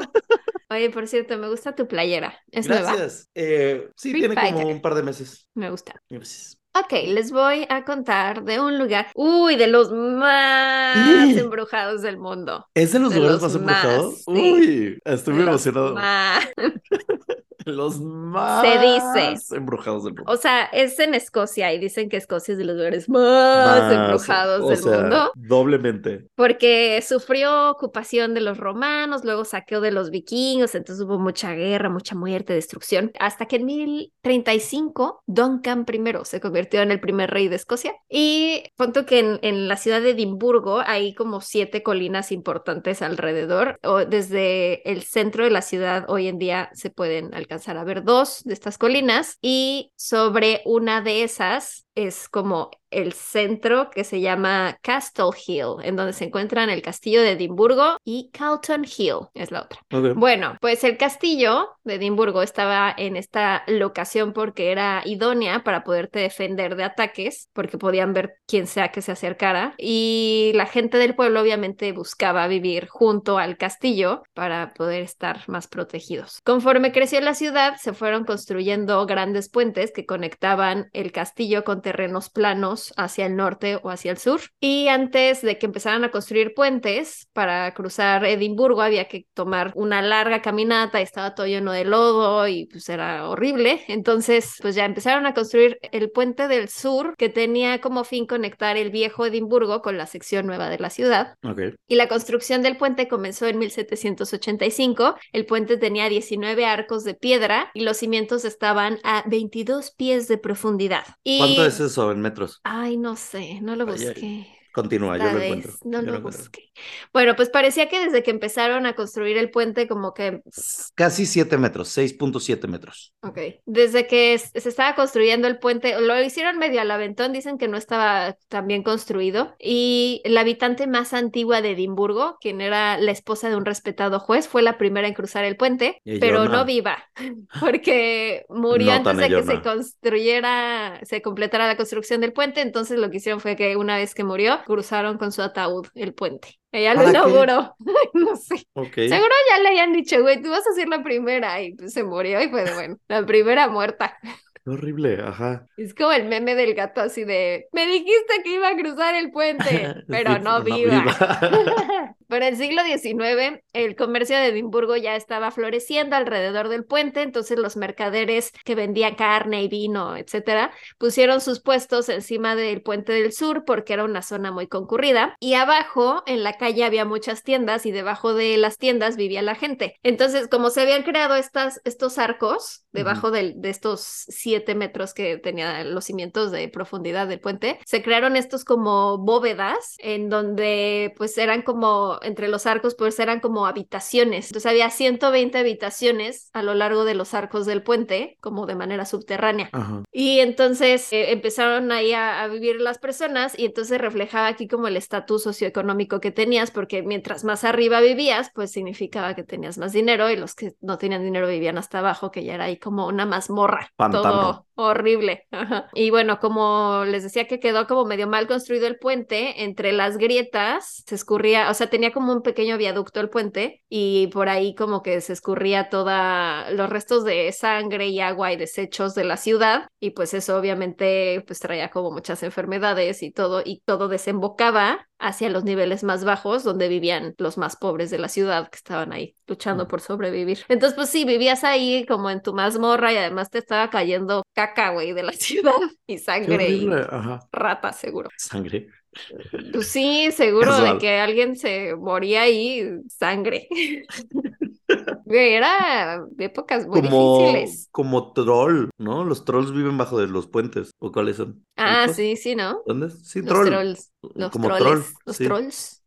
Oye, por cierto, me gusta tu playera. ¿Es nueva? Gracias. Eh, sí, Free tiene como un par de meses. Me gusta. Gracias. Ok, les voy a contar de un lugar, uy, de los más embrujados del mundo. ¿Es de los De lugares los más más, embrujados? sí. Uy, estoy muy De los más- más dice. embrujados del mundo. O sea, es en Escocia y dicen que Escocia es de los lugares más Más, embrujados o del sea, mundo. Doblemente. Porque sufrió ocupación de los romanos, luego saqueo de los vikingos, entonces hubo mucha guerra, mucha muerte, destrucción, hasta que en 1035 Duncan I se convirtió en el primer rey de Escocia. Y punto que en, en la ciudad de Edimburgo hay como siete colinas importantes alrededor. O desde el centro de la ciudad hoy en día se pueden alcanzar a ver dos de estas colinas y sobre una de esas es como el centro que se llama Castle Hill, en donde se encuentran el castillo de Edimburgo y Calton Hill, es la otra. Bueno, pues el castillo de Edimburgo estaba en esta locación porque era idónea para poderte defender de ataques, porque podían ver quién sea que se acercara. Y la gente del pueblo obviamente buscaba vivir junto al castillo para poder estar más protegidos. Conforme creció la ciudad, se fueron construyendo grandes puentes que conectaban el castillo con terrenos planos hacia el norte o hacia el sur. Y antes de que empezaran a construir puentes para cruzar Edimburgo, había que tomar una larga caminata, estaba todo lleno de lodo y pues era horrible. Entonces, pues ya empezaron a construir el puente del sur que tenía como fin conectar el viejo Edimburgo con la sección nueva de la ciudad. Ok. Y la construcción del puente comenzó en 1785. El puente tenía 19 arcos de piedra y los cimientos estaban a 22 pies de profundidad. Y... ¿Cuánto es eso en metros? Ay, no sé, no lo Ay, ay. busqué. Continúa, yo lo vez encuentro. no yo lo busqué. Bueno, pues parecía que desde que empezaron a construir el puente, como que Casi 7 metros, 6.7 metros. Ok. Desde que se estaba construyendo el puente, lo hicieron medio al aventón, dicen que no estaba tan bien construido. Y la habitante más antigua de Edimburgo, quien era la esposa de un respetado juez, fue la primera en cruzar el puente, Y pero Yona. no viva, porque murió No antes de que se Yona. construyera, se completara la construcción del puente. Entonces lo que hicieron fue que una vez que murió, cruzaron con su ataúd el puente. Ella lo inauguró. no sé. Seguro ya le habían dicho, güey, tú vas a ser la primera y pues se murió y fue de, bueno, la primera muerta. Horrible, ajá. Es como el meme del gato así de, me dijiste que iba a cruzar el puente, pero Sí, no no viva. viva. Pero en el siglo XIX el comercio de Edimburgo ya estaba floreciendo alrededor del puente, entonces los mercaderes que vendían carne y vino, etcétera, pusieron sus puestos encima del puente del sur porque era una zona muy concurrida y abajo en la calle había muchas tiendas y debajo de las tiendas vivía la gente. Entonces, como se habían creado estas, estos arcos debajo del- de estos siete metros que tenían los cimientos de profundidad del puente, se crearon estos como bóvedas en donde pues eran como entre los arcos pues eran como habitaciones. Entonces había 120 habitaciones a lo largo de los arcos del puente como de manera subterránea. Ajá. Y entonces eh, empezaron ahí a, a vivir las personas y entonces reflejaba aquí como el estatus socioeconómico que tenías, porque mientras más arriba vivías, pues significaba que tenías más dinero y los que no tenían dinero vivían hasta abajo, que ya era ahí como una mazmorra, Pantano. todo horrible. Y bueno, como les decía que quedó como medio mal construido el puente, entre las grietas se escurría, o sea, tenía como un pequeño viaducto el puente y por ahí como que se escurría toda los restos de sangre y agua y desechos de la ciudad. Y pues eso obviamente pues traía como muchas enfermedades y todo y todo desembocaba hacia los niveles más bajos donde vivían los más pobres de la ciudad que estaban ahí luchando por sobrevivir. Entonces pues sí, vivías ahí como en tu mazmorra y además te estaba cayendo caca, güey, de la ciudad y sangre y ratas seguro. Sangre. Pues sí, seguro de que alguien se moría ahí, sangre. Era épocas muy Como, difíciles. como troll, ¿no? Los trolls viven bajo de los puentes. ¿O cuáles son? Ah, sí, sí, ¿no? ¿Dónde? Sí, Los troll. trolls, los Como troles, troll, los sí. trolls.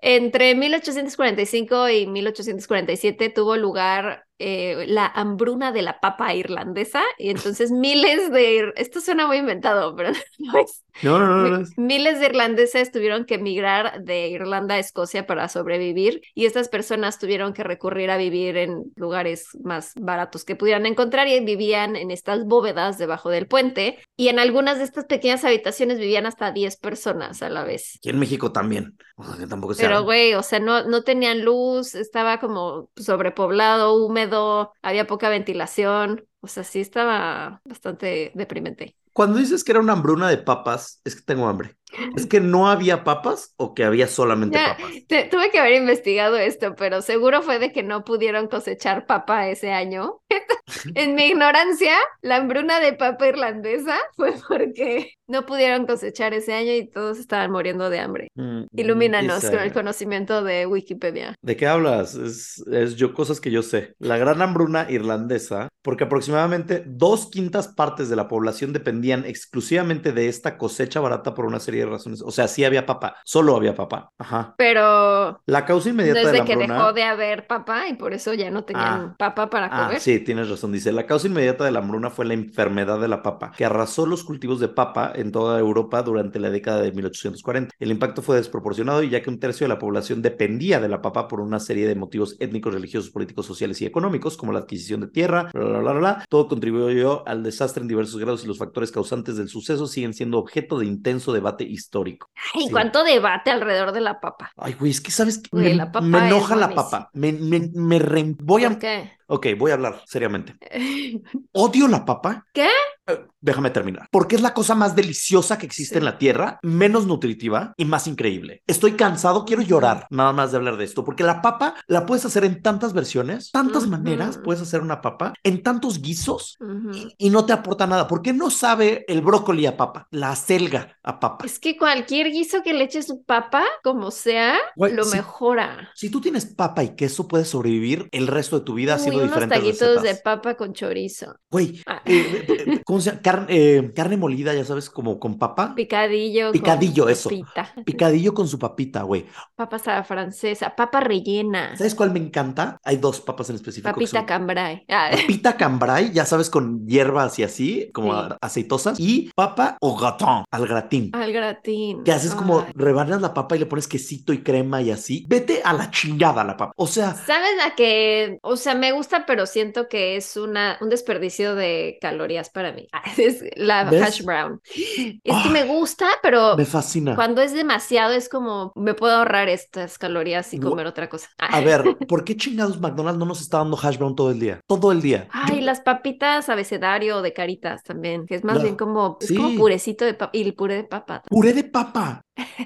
Entre 1845 y 1847 tuvo lugar eh, la hambruna de la papa irlandesa y entonces miles de, esto suena muy inventado, pero no es. No, no, no, no. Miles de irlandeses tuvieron que emigrar de Irlanda a Escocia para sobrevivir y estas personas tuvieron que recurrir a vivir en lugares más baratos que pudieran encontrar y vivían en estas bóvedas debajo del puente y en algunas de estas pequeñas habitaciones vivían hasta 10 personas a la vez. Y en México también. O sea, que tampoco. Pero, güey, o sea, no, no tenían luz, estaba como sobrepoblado, húmedo, había poca ventilación. O sea, sí estaba bastante deprimente. Cuando dices que era una hambruna de papas, es que tengo hambre. ¿Es que no había papas o que había solamente Ya, papas? te- tuve que haber investigado esto, pero seguro fue de que no pudieron cosechar papa ese año. en mi ignorancia, la hambruna de papa irlandesa fue porque no pudieron cosechar ese año y todos estaban muriendo de hambre. Mm, Ilumínanos con el conocimiento de Wikipedia. ¿De qué hablas? Es, es yo cosas que yo sé. La gran hambruna irlandesa, porque aproximadamente dos quintas partes de la población dependían exclusivamente de esta cosecha barata por una serie razones. O sea, sí había papa, solo había papa. Ajá. Pero La causa inmediata es de la que hambruna. dejó de haber papa y por eso ya no tenían Ah. papa para Ah, comer. sí, tienes razón. Dice, la causa inmediata de la hambruna fue la enfermedad de la papa, que arrasó los cultivos de papa en toda Europa durante la década de 1840. El impacto fue desproporcionado y ya que un tercio de la población dependía de la papa por una serie de motivos étnicos, religiosos, políticos, sociales y económicos, como la adquisición de tierra, bla, bla, bla, bla, todo contribuyó al desastre en diversos grados y los factores causantes del suceso siguen siendo objeto de intenso debate histórico. Ay, Sí. cuánto debate alrededor de la papa. Ay, güey, es que sabes que me, la papa me enoja la papa. Me, me, me re- voy ¿Por a... qué? Ok, voy a hablar seriamente. Odio la papa. ¿Qué? Eh, déjame terminar. Porque es la cosa más deliciosa que existe Sí. en la tierra, menos nutritiva y más increíble. Estoy cansado, quiero llorar nada más de hablar de esto, porque la papa la puedes hacer en tantas versiones, tantas maneras puedes hacer una papa, en tantos guisos y, y no te aporta nada. ¿Por qué no sabe el brócoli a papa, la acelga a papa? Es que cualquier guiso que le eches su papa, como sea, Güey, lo mejora. Si tú tienes papa y queso, puedes sobrevivir el resto de tu vida Uy, haciendo unos diferentes taquitos de papa con chorizo. Güey, Ah, eh, eh, ¿cómo se llama? Carne, eh, carne molida, ya sabes, como con papa. Picadillo. con Picadillo, eso. papita. Picadillo con su papita, güey. Papas a la francesa, papa rellena. ¿Sabes cuál me encanta? Hay dos papas en específico. Papita son cambray. Ah, Papita cambray, ya sabes, con hierbas y así, como Sí. aceitosas. Y papa au gratin, al gratín. al gratín. Que haces como Ay. rebanas la papa y le pones quesito y crema y así. Vete a la chingada la papa. O sea, ¿Sabes la que, o sea, me gusta, pero siento que es una, un desperdicio de calorías para mí? Ah, Es la ¿Ves? hash brown. Es Ah, que me gusta, pero me fascina. cuando es demasiado es como, me puedo ahorrar estas calorías y No. comer otra cosa. A ver, ¿por qué chingados McDonald's no nos está dando hash brown todo el día? Todo el día. Yo- Ay, las papitas abecedario de caritas también, que es más La- bien como, es como purecito de papa y el puré de papa. Puré de papa.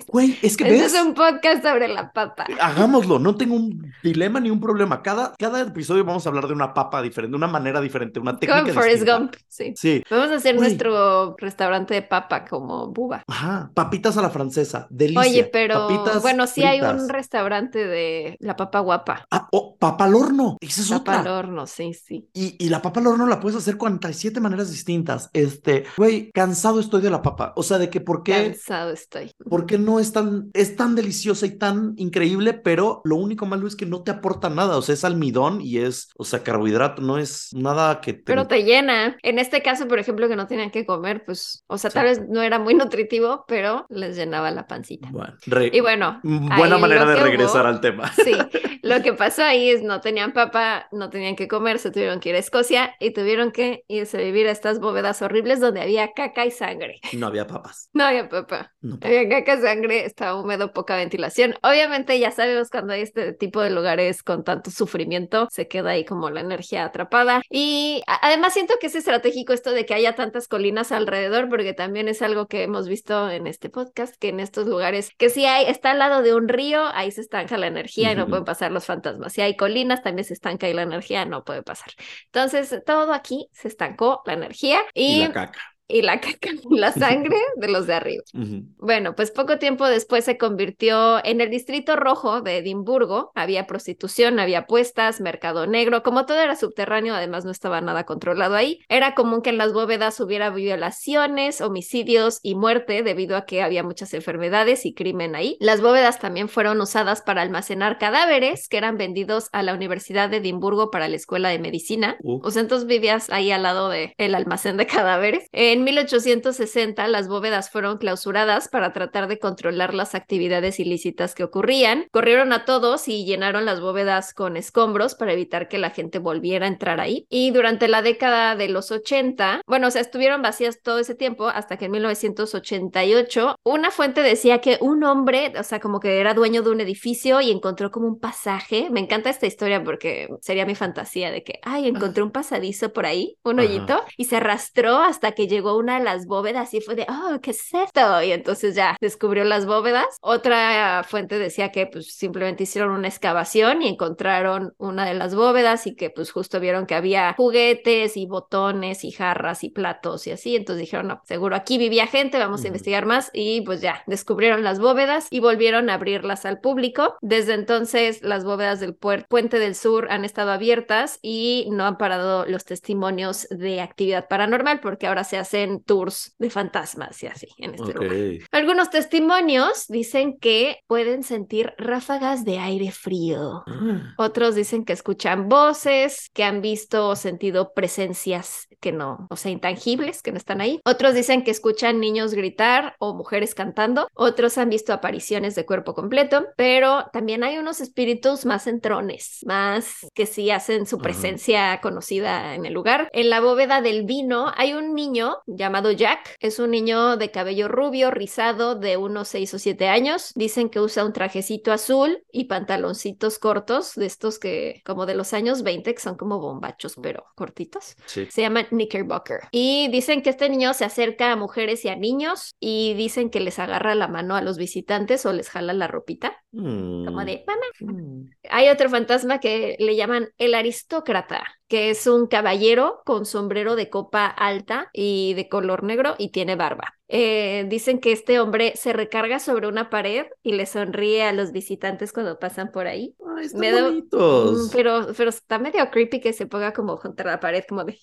Güey, es que Este ves. es un podcast sobre la papa. Hagámoslo, no tengo un dilema ni un problema. Cada, cada episodio vamos a hablar de una papa diferente, de una manera diferente, una técnica Como Forrest. Gump, sí. Sí. Vamos a hacer Güey. nuestro restaurante de papa como buba. Ajá, papitas a la francesa, delicia. Oye, pero Papitas bueno, sí hay un restaurante de la papa guapa. Ah, oh, papa al horno, esa es Papa al otra. horno, sí, sí. Y, y la papa al horno la puedes hacer 47 maneras distintas. Este, güey, cansado estoy de la papa. O sea, de que por qué, Cansado estoy. por qué no es tan, es tan deliciosa y tan increíble, pero lo único malo es que no te aporta nada. O sea, es almidón y es, o sea, carbohidrato, no es nada que te... Pero te llena. En este caso, por ejemplo, que no tenían que comer, pues, o sea, Sí. tal vez no era muy nutritivo, pero les llenaba la pancita. Bueno, re- Y bueno, buena manera de regresar hubo- al tema. Sí, lo que pasó ahí es no tenían papa, no tenían que comer, se tuvieron que ir a Escocia y tuvieron que irse a vivir a estas bóvedas horribles donde había caca y sangre. No había papas. No había papa. No, Había caca, sangre, estaba húmedo, poca ventilación. Obviamente ya sabemos cuando hay este tipo de lugares con tanto sufrimiento, se queda ahí como la energía atrapada. Y además siento que es estratégico esto de que haya tantas colinas alrededor, porque también es algo que hemos visto en este podcast, que en estos lugares, que si hay, está al lado de un río, ahí se estanca la energía y no pueden pasar los fantasmas. Si hay colinas, también se estanca ahí la energía, no puede pasar. Entonces, todo aquí se estancó la energía y y la caca. Y la caca, la sangre de los de arriba. Ujú. Bueno, pues poco tiempo después se convirtió en el distrito rojo de Edimburgo. Había prostitución, había apuestas, mercado negro, como todo era subterráneo, además no estaba nada controlado ahí. Era común que en las bóvedas hubiera violaciones, homicidios y muerte debido a que había muchas enfermedades y crimen ahí. Las bóvedas también fueron usadas para almacenar cadáveres que eran vendidos a la Universidad de Edimburgo para la Escuela de Medicina. Uh. O sea, entonces vivías ahí al lado del el almacén de cadáveres. En 1860 las bóvedas fueron clausuradas para tratar de controlar las actividades ilícitas que ocurrían. Corrieron a todos y llenaron las bóvedas con escombros para evitar que la gente volviera a entrar ahí. Y durante la década de los 80, bueno, o sea, estuvieron vacías todo ese tiempo hasta que en 1988 una fuente decía que un hombre, o sea, como que era dueño de un edificio y encontró como un pasaje. Me encanta esta historia porque sería mi fantasía de que, ay, encontré un pasadizo por ahí, un Ajá. hoyito, y se arrastró hasta que llegó a una de las bóvedas y fue de, oh, ¿qué es esto? Y entonces ya descubrió las bóvedas. Otra fuente decía que pues simplemente hicieron una excavación y encontraron una de las bóvedas y que pues justo vieron que había juguetes y botones y jarras y platos y así. Entonces dijeron, no, seguro aquí vivía gente, vamos a investigar más y pues ya descubrieron las bóvedas y volvieron a abrirlas al público. Desde entonces las bóvedas del puente del sur han estado abiertas y no han parado los testimonios de actividad paranormal porque ahora se hacen tours de fantasmas y así en este lugar. Algunos testimonios dicen que pueden sentir ráfagas de aire frío. Ah, Otros dicen que escuchan voces, que han visto o sentido presencias que no, o sea, intangibles, que no están ahí. Otros dicen que escuchan niños gritar o mujeres cantando. Otros han visto apariciones de cuerpo completo, pero también hay unos espíritus más entrones, más que sí hacen su presencia conocida en el lugar. En la bóveda del vino hay un niño llamado Jack. Es un niño de cabello rubio, rizado, de unos 6 o 7 años. Dicen que usa un trajecito azul y pantaloncitos cortos, de estos que, como de los años 20, que son como bombachos, pero cortitos. sí. Se llama Knickerbocker. Y dicen que este niño se acerca a mujeres y a niños y dicen que les agarra la mano a los visitantes o les jala la ropita, Mm. como de mamá. Mm. Hay otro fantasma que le llaman el aristócrata, que es un caballero con sombrero de copa alta y de color negro y tiene barba. Eh, dicen que este hombre se recarga sobre una pared y le sonríe a los visitantes cuando pasan por ahí. Ay, están Me da- bonitos. Mm, Pero, pero está medio creepy que se ponga como contra la pared, como de...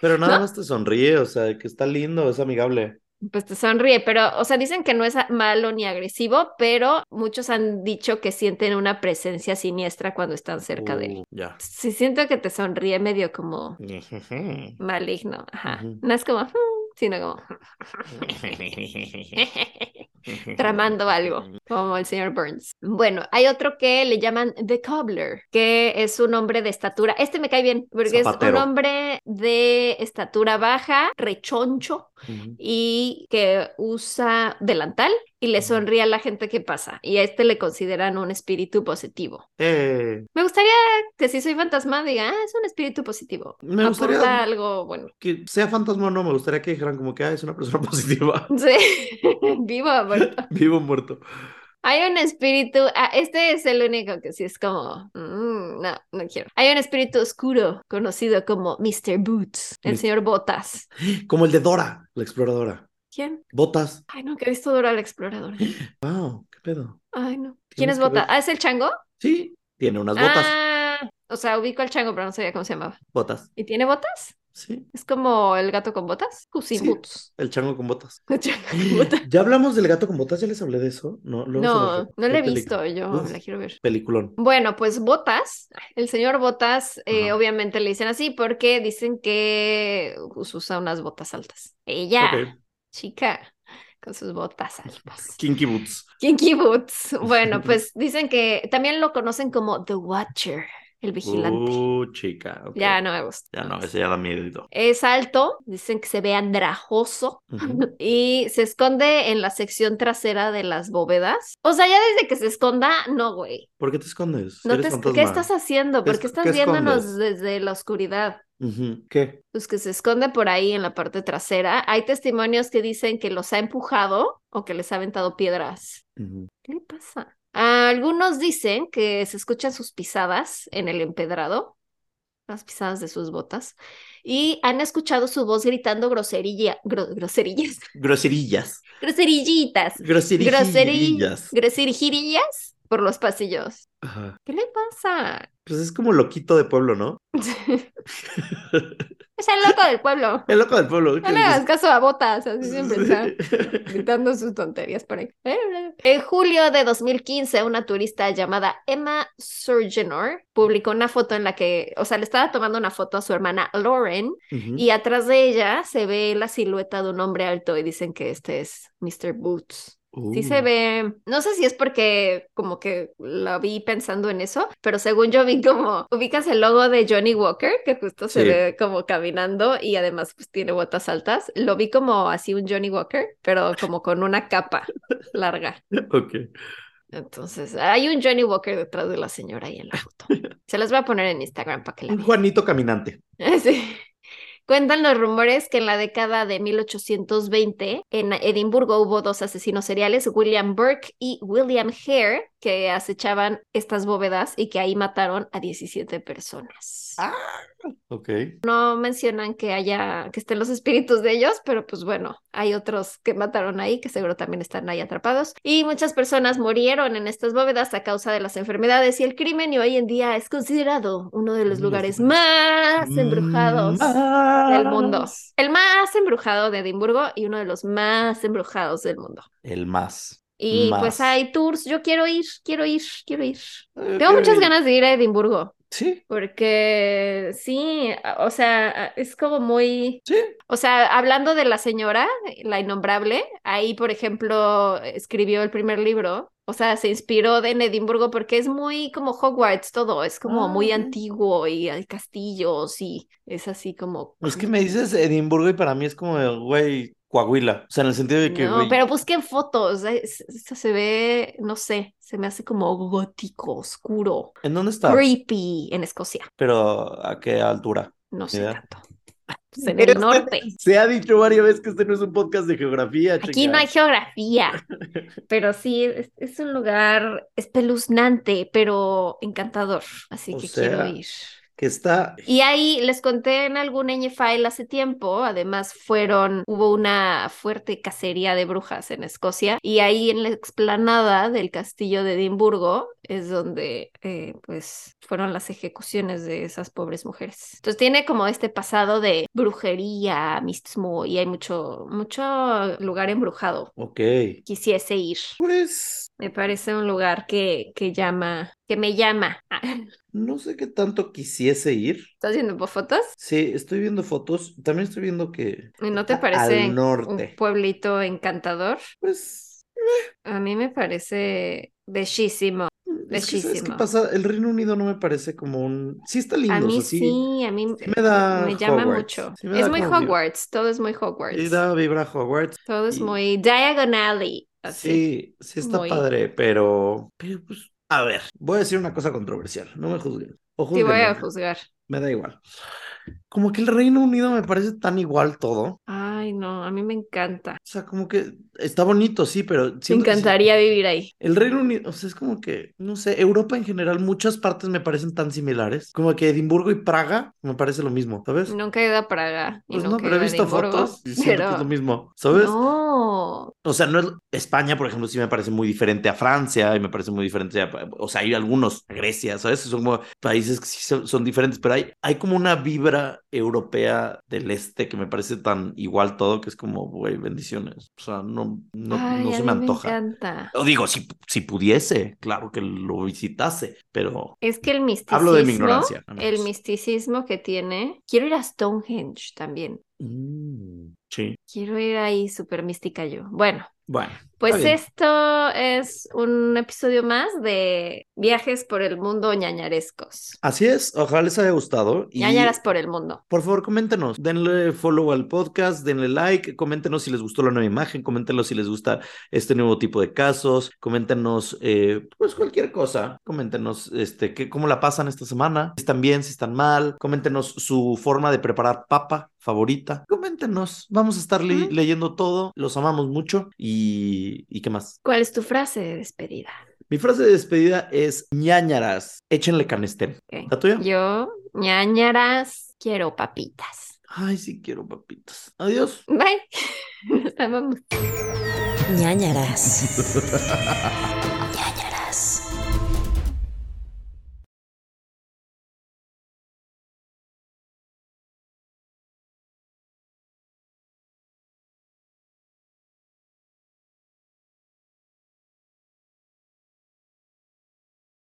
Pero nada ¿no? más te sonríe, o sea, que está lindo, es amigable. Pues te sonríe, pero, o sea, dicen que no es malo ni agresivo, pero muchos han dicho que sienten una presencia siniestra cuando están cerca de él. Uh, ya. Sí, siento que te sonríe medio como maligno, ajá. No es como, sino como tramando algo, como el señor Burns. Bueno, hay otro que le llaman The Cobbler, que es un hombre de estatura. Este me cae bien, porque es un hombre de estatura baja, rechoncho, Ujú. y que usa delantal y le sonríe a la gente que pasa. Y a este le consideran un espíritu positivo. Eh, Me gustaría que si soy fantasma diga, ah, es un espíritu positivo. Me gustaría- Aporta algo bueno. que sea fantasma o no, me gustaría que dijeran como que ah, es una persona positiva. Sí, vivo o muerto. Vivo o muerto. Hay un espíritu, ah, este es el único que sí es como, mm, no, no quiero. Hay un espíritu oscuro conocido como Mr. Boots, el señor Botas. Como el de Dora, la exploradora. ¿Quién? Botas. Ay, nunca he visto Dora la exploradora. Wow, qué pedo. Ay, no. ¿Quién es que Botas? Ah, ¿es el chango? Sí, tiene unas botas. Ah, o sea, ubico al chango, pero no sabía cómo se llamaba. Botas. ¿Y tiene botas? Sí, ¿Es como el gato con botas? Puss in Sí. Boots. el chango con botas. El chango con botas. ¿Ya hablamos del gato con botas? ¿Ya les hablé de eso? No, No, re- no la he visto, yo la quiero ver. Peliculón. Bueno, pues Botas, el señor Botas, eh, obviamente le dicen así porque dicen que pues, usa unas botas altas. Ella, chica, con sus botas altas. Kinky Boots. Kinky Boots. Bueno, pues dicen que también lo conocen como The Watcher, el vigilante. Uh, chica. Ya no me gusta. Ya no, ese ya da miedo. Es alto, dicen que se ve andrajoso y se esconde en la sección trasera de las bóvedas. O sea, ya desde que se esconda, no, güey. ¿Por qué te escondes? No te-. ¿Qué estás haciendo? ¿Qué ¿Por qué es- estás qué viéndonos desde la oscuridad? ¿Qué? Pues que se esconde por ahí en la parte trasera. Hay testimonios que dicen que los ha empujado o que les ha aventado piedras. ¿Qué le pasa? Algunos dicen que se escuchan sus pisadas en el empedrado. las pisadas de sus botas y han escuchado su voz gritando groserilla, gro- groserillas, Groserillas. groserillitas, Groserillas. groserillas por los pasillos. Ajá. ¿Qué le pasa? Pues es como loquito de pueblo, ¿no? Es el loco del pueblo. El loco del pueblo. No le hagas caso a botas, así siempre está gritando sus tonterías por ahí. En julio de 2015, una turista llamada Emma Surgenor publicó una foto en la que, o sea, le estaba tomando una foto a su hermana Lauren y atrás de ella se ve la silueta de un hombre alto y dicen que este es Mr. Boots. Sí se Uh. ve, no sé si es porque como que la vi pensando en eso, pero según yo vi como, ubicas el logo de Johnny Walker, que justo se ve como caminando y además pues tiene botas altas, lo vi como así un Johnny Walker, pero como con una capa larga. Ok. Entonces, hay un Johnny Walker detrás de la señora ahí en la foto. Se las voy a poner en Instagram para que la Un. Juanito caminante. Sí. Cuentan los rumores que en la década de 1820 en Edimburgo hubo dos asesinos seriales, William Burke y William Hare, que acechaban estas bóvedas y que ahí mataron a 17 personas. Ah. Ok. No mencionan que haya, que estén los espíritus de ellos, pero pues bueno, hay otros que mataron ahí, que seguro también están ahí atrapados. Y muchas personas murieron en estas bóvedas a causa de las enfermedades y el crimen, y hoy en día es considerado uno de los lugares más embrujados del mundo. El más embrujado de Edimburgo y uno de los más embrujados del mundo. El más. Y Más. pues hay tours, yo quiero ir, quiero ir, quiero ir. Eh, Tengo muchas ganas de ir a Edimburgo. Sí, Porque sí, o sea, es como muy, sí. o sea, hablando de la señora, la innombrable, ahí, por ejemplo, escribió el primer libro, o sea, se inspiró de en Edimburgo porque es muy como Hogwarts todo, es como Ah, muy antiguo y hay castillos y es así como... Es que me dices Edimburgo y para mí es como, de, güey, Coahuila. O sea, en el sentido de que, No, pero busquen fotos, eh, es- esto se ve, no sé, se me hace como gótico, oscuro, ¿en dónde está? creepy en Escocia, Pero ¿a qué altura? no sé Idea. tanto. Pues en el norte. Se ha dicho varias veces que este no es un podcast de geografía, Aquí no hay geografía, pero sí, es, es un lugar espeluznante, pero encantador, así O que sea, quiero ir. Que está... Y ahí les conté en algún File hace tiempo, además fueron, hubo una fuerte cacería de brujas en Escocia y ahí en la explanada del castillo de Edimburgo es donde eh, pues fueron las ejecuciones de esas pobres mujeres. Entonces tiene como este pasado de brujería, mismo y hay mucho, mucho lugar embrujado. Ok. Quisiese ir. Pues Me parece un lugar que, que llama, que me llama. no sé qué tanto quisiese ir. ¿Estás viendo fotos? Sí, estoy viendo fotos. También estoy viendo que ¿Y no te parece al un norte. pueblito encantador? Pues A mí me parece bellísimo. es que ¿sabes qué pasa? El Reino Unido no me parece como un... Sí está lindo, A o mí sea, sí, sí, a mí sí me da me llama Hogwarts. mucho. Sí me Es muy vibra. Hogwarts, todo es muy Hogwarts. Sí da vibra Hogwarts. Todo es y- muy diagonally, así. Sí, sí está Muy- padre, pero, pero pues, a ver, voy a decir una cosa controversial, no me juzguen. O Te voy a juzgar. me da igual. Como que el Reino Unido me parece tan igual todo. Ay, no, a mí me encanta. O sea, como que está bonito, sí, pero Me que sí- encantaría vivir ahí. El Reino Unido, o sea, es como que, no sé, Europa en general, muchas partes me parecen tan similares. Como que Edimburgo y Praga me parece lo mismo, ¿sabes? Nunca he ido a Praga y Pues no, pero he visto Edimburgo, fotos y siento que pero es lo mismo, ¿sabes? no. O sea, no es España, por ejemplo, sí me parece muy diferente a Francia y me parece muy diferente a, o sea, hay algunos, a Grecia, ¿sabes? Son como países que sí son diferentes, pero hay, hay como una vibra europea del este que me parece tan igual todo que es como, güey, bendiciones. O sea, no, no, Ay, no se me antoja. encanta. O digo, si, si pudiese, claro que lo visitase, pero Es que el misticismo, Hablo de mi ignorancia, el misticismo que tiene. Quiero ir a Stonehenge también. mm, sí, Quiero ir ahí súper mística yo. Bueno, bueno. pues esto es un episodio más de viajes por el mundo ñañarescos. Así es, ojalá les haya gustado. Y... ñañaras por el mundo. Por favor, coméntenos, denle follow al podcast, denle like, coméntenos si les gustó la nueva imagen, coméntenos si les gusta este nuevo tipo de casos, coméntenos eh, pues cualquier cosa, coméntenos este, que, cómo la pasan esta semana, si están bien, si están mal, coméntenos su forma de preparar papa favorita, coméntenos, vamos a estar le- leyendo todo, los amamos mucho y, y qué más. ¿Cuál es tu frase de despedida? Mi frase de despedida es ñañaras, échenle canestén. Ok. ¿La tuya? Yo, ñañaras, quiero papitas. Ay, sí quiero papitas. Adiós. Bye. Nos amamos. ñañaras.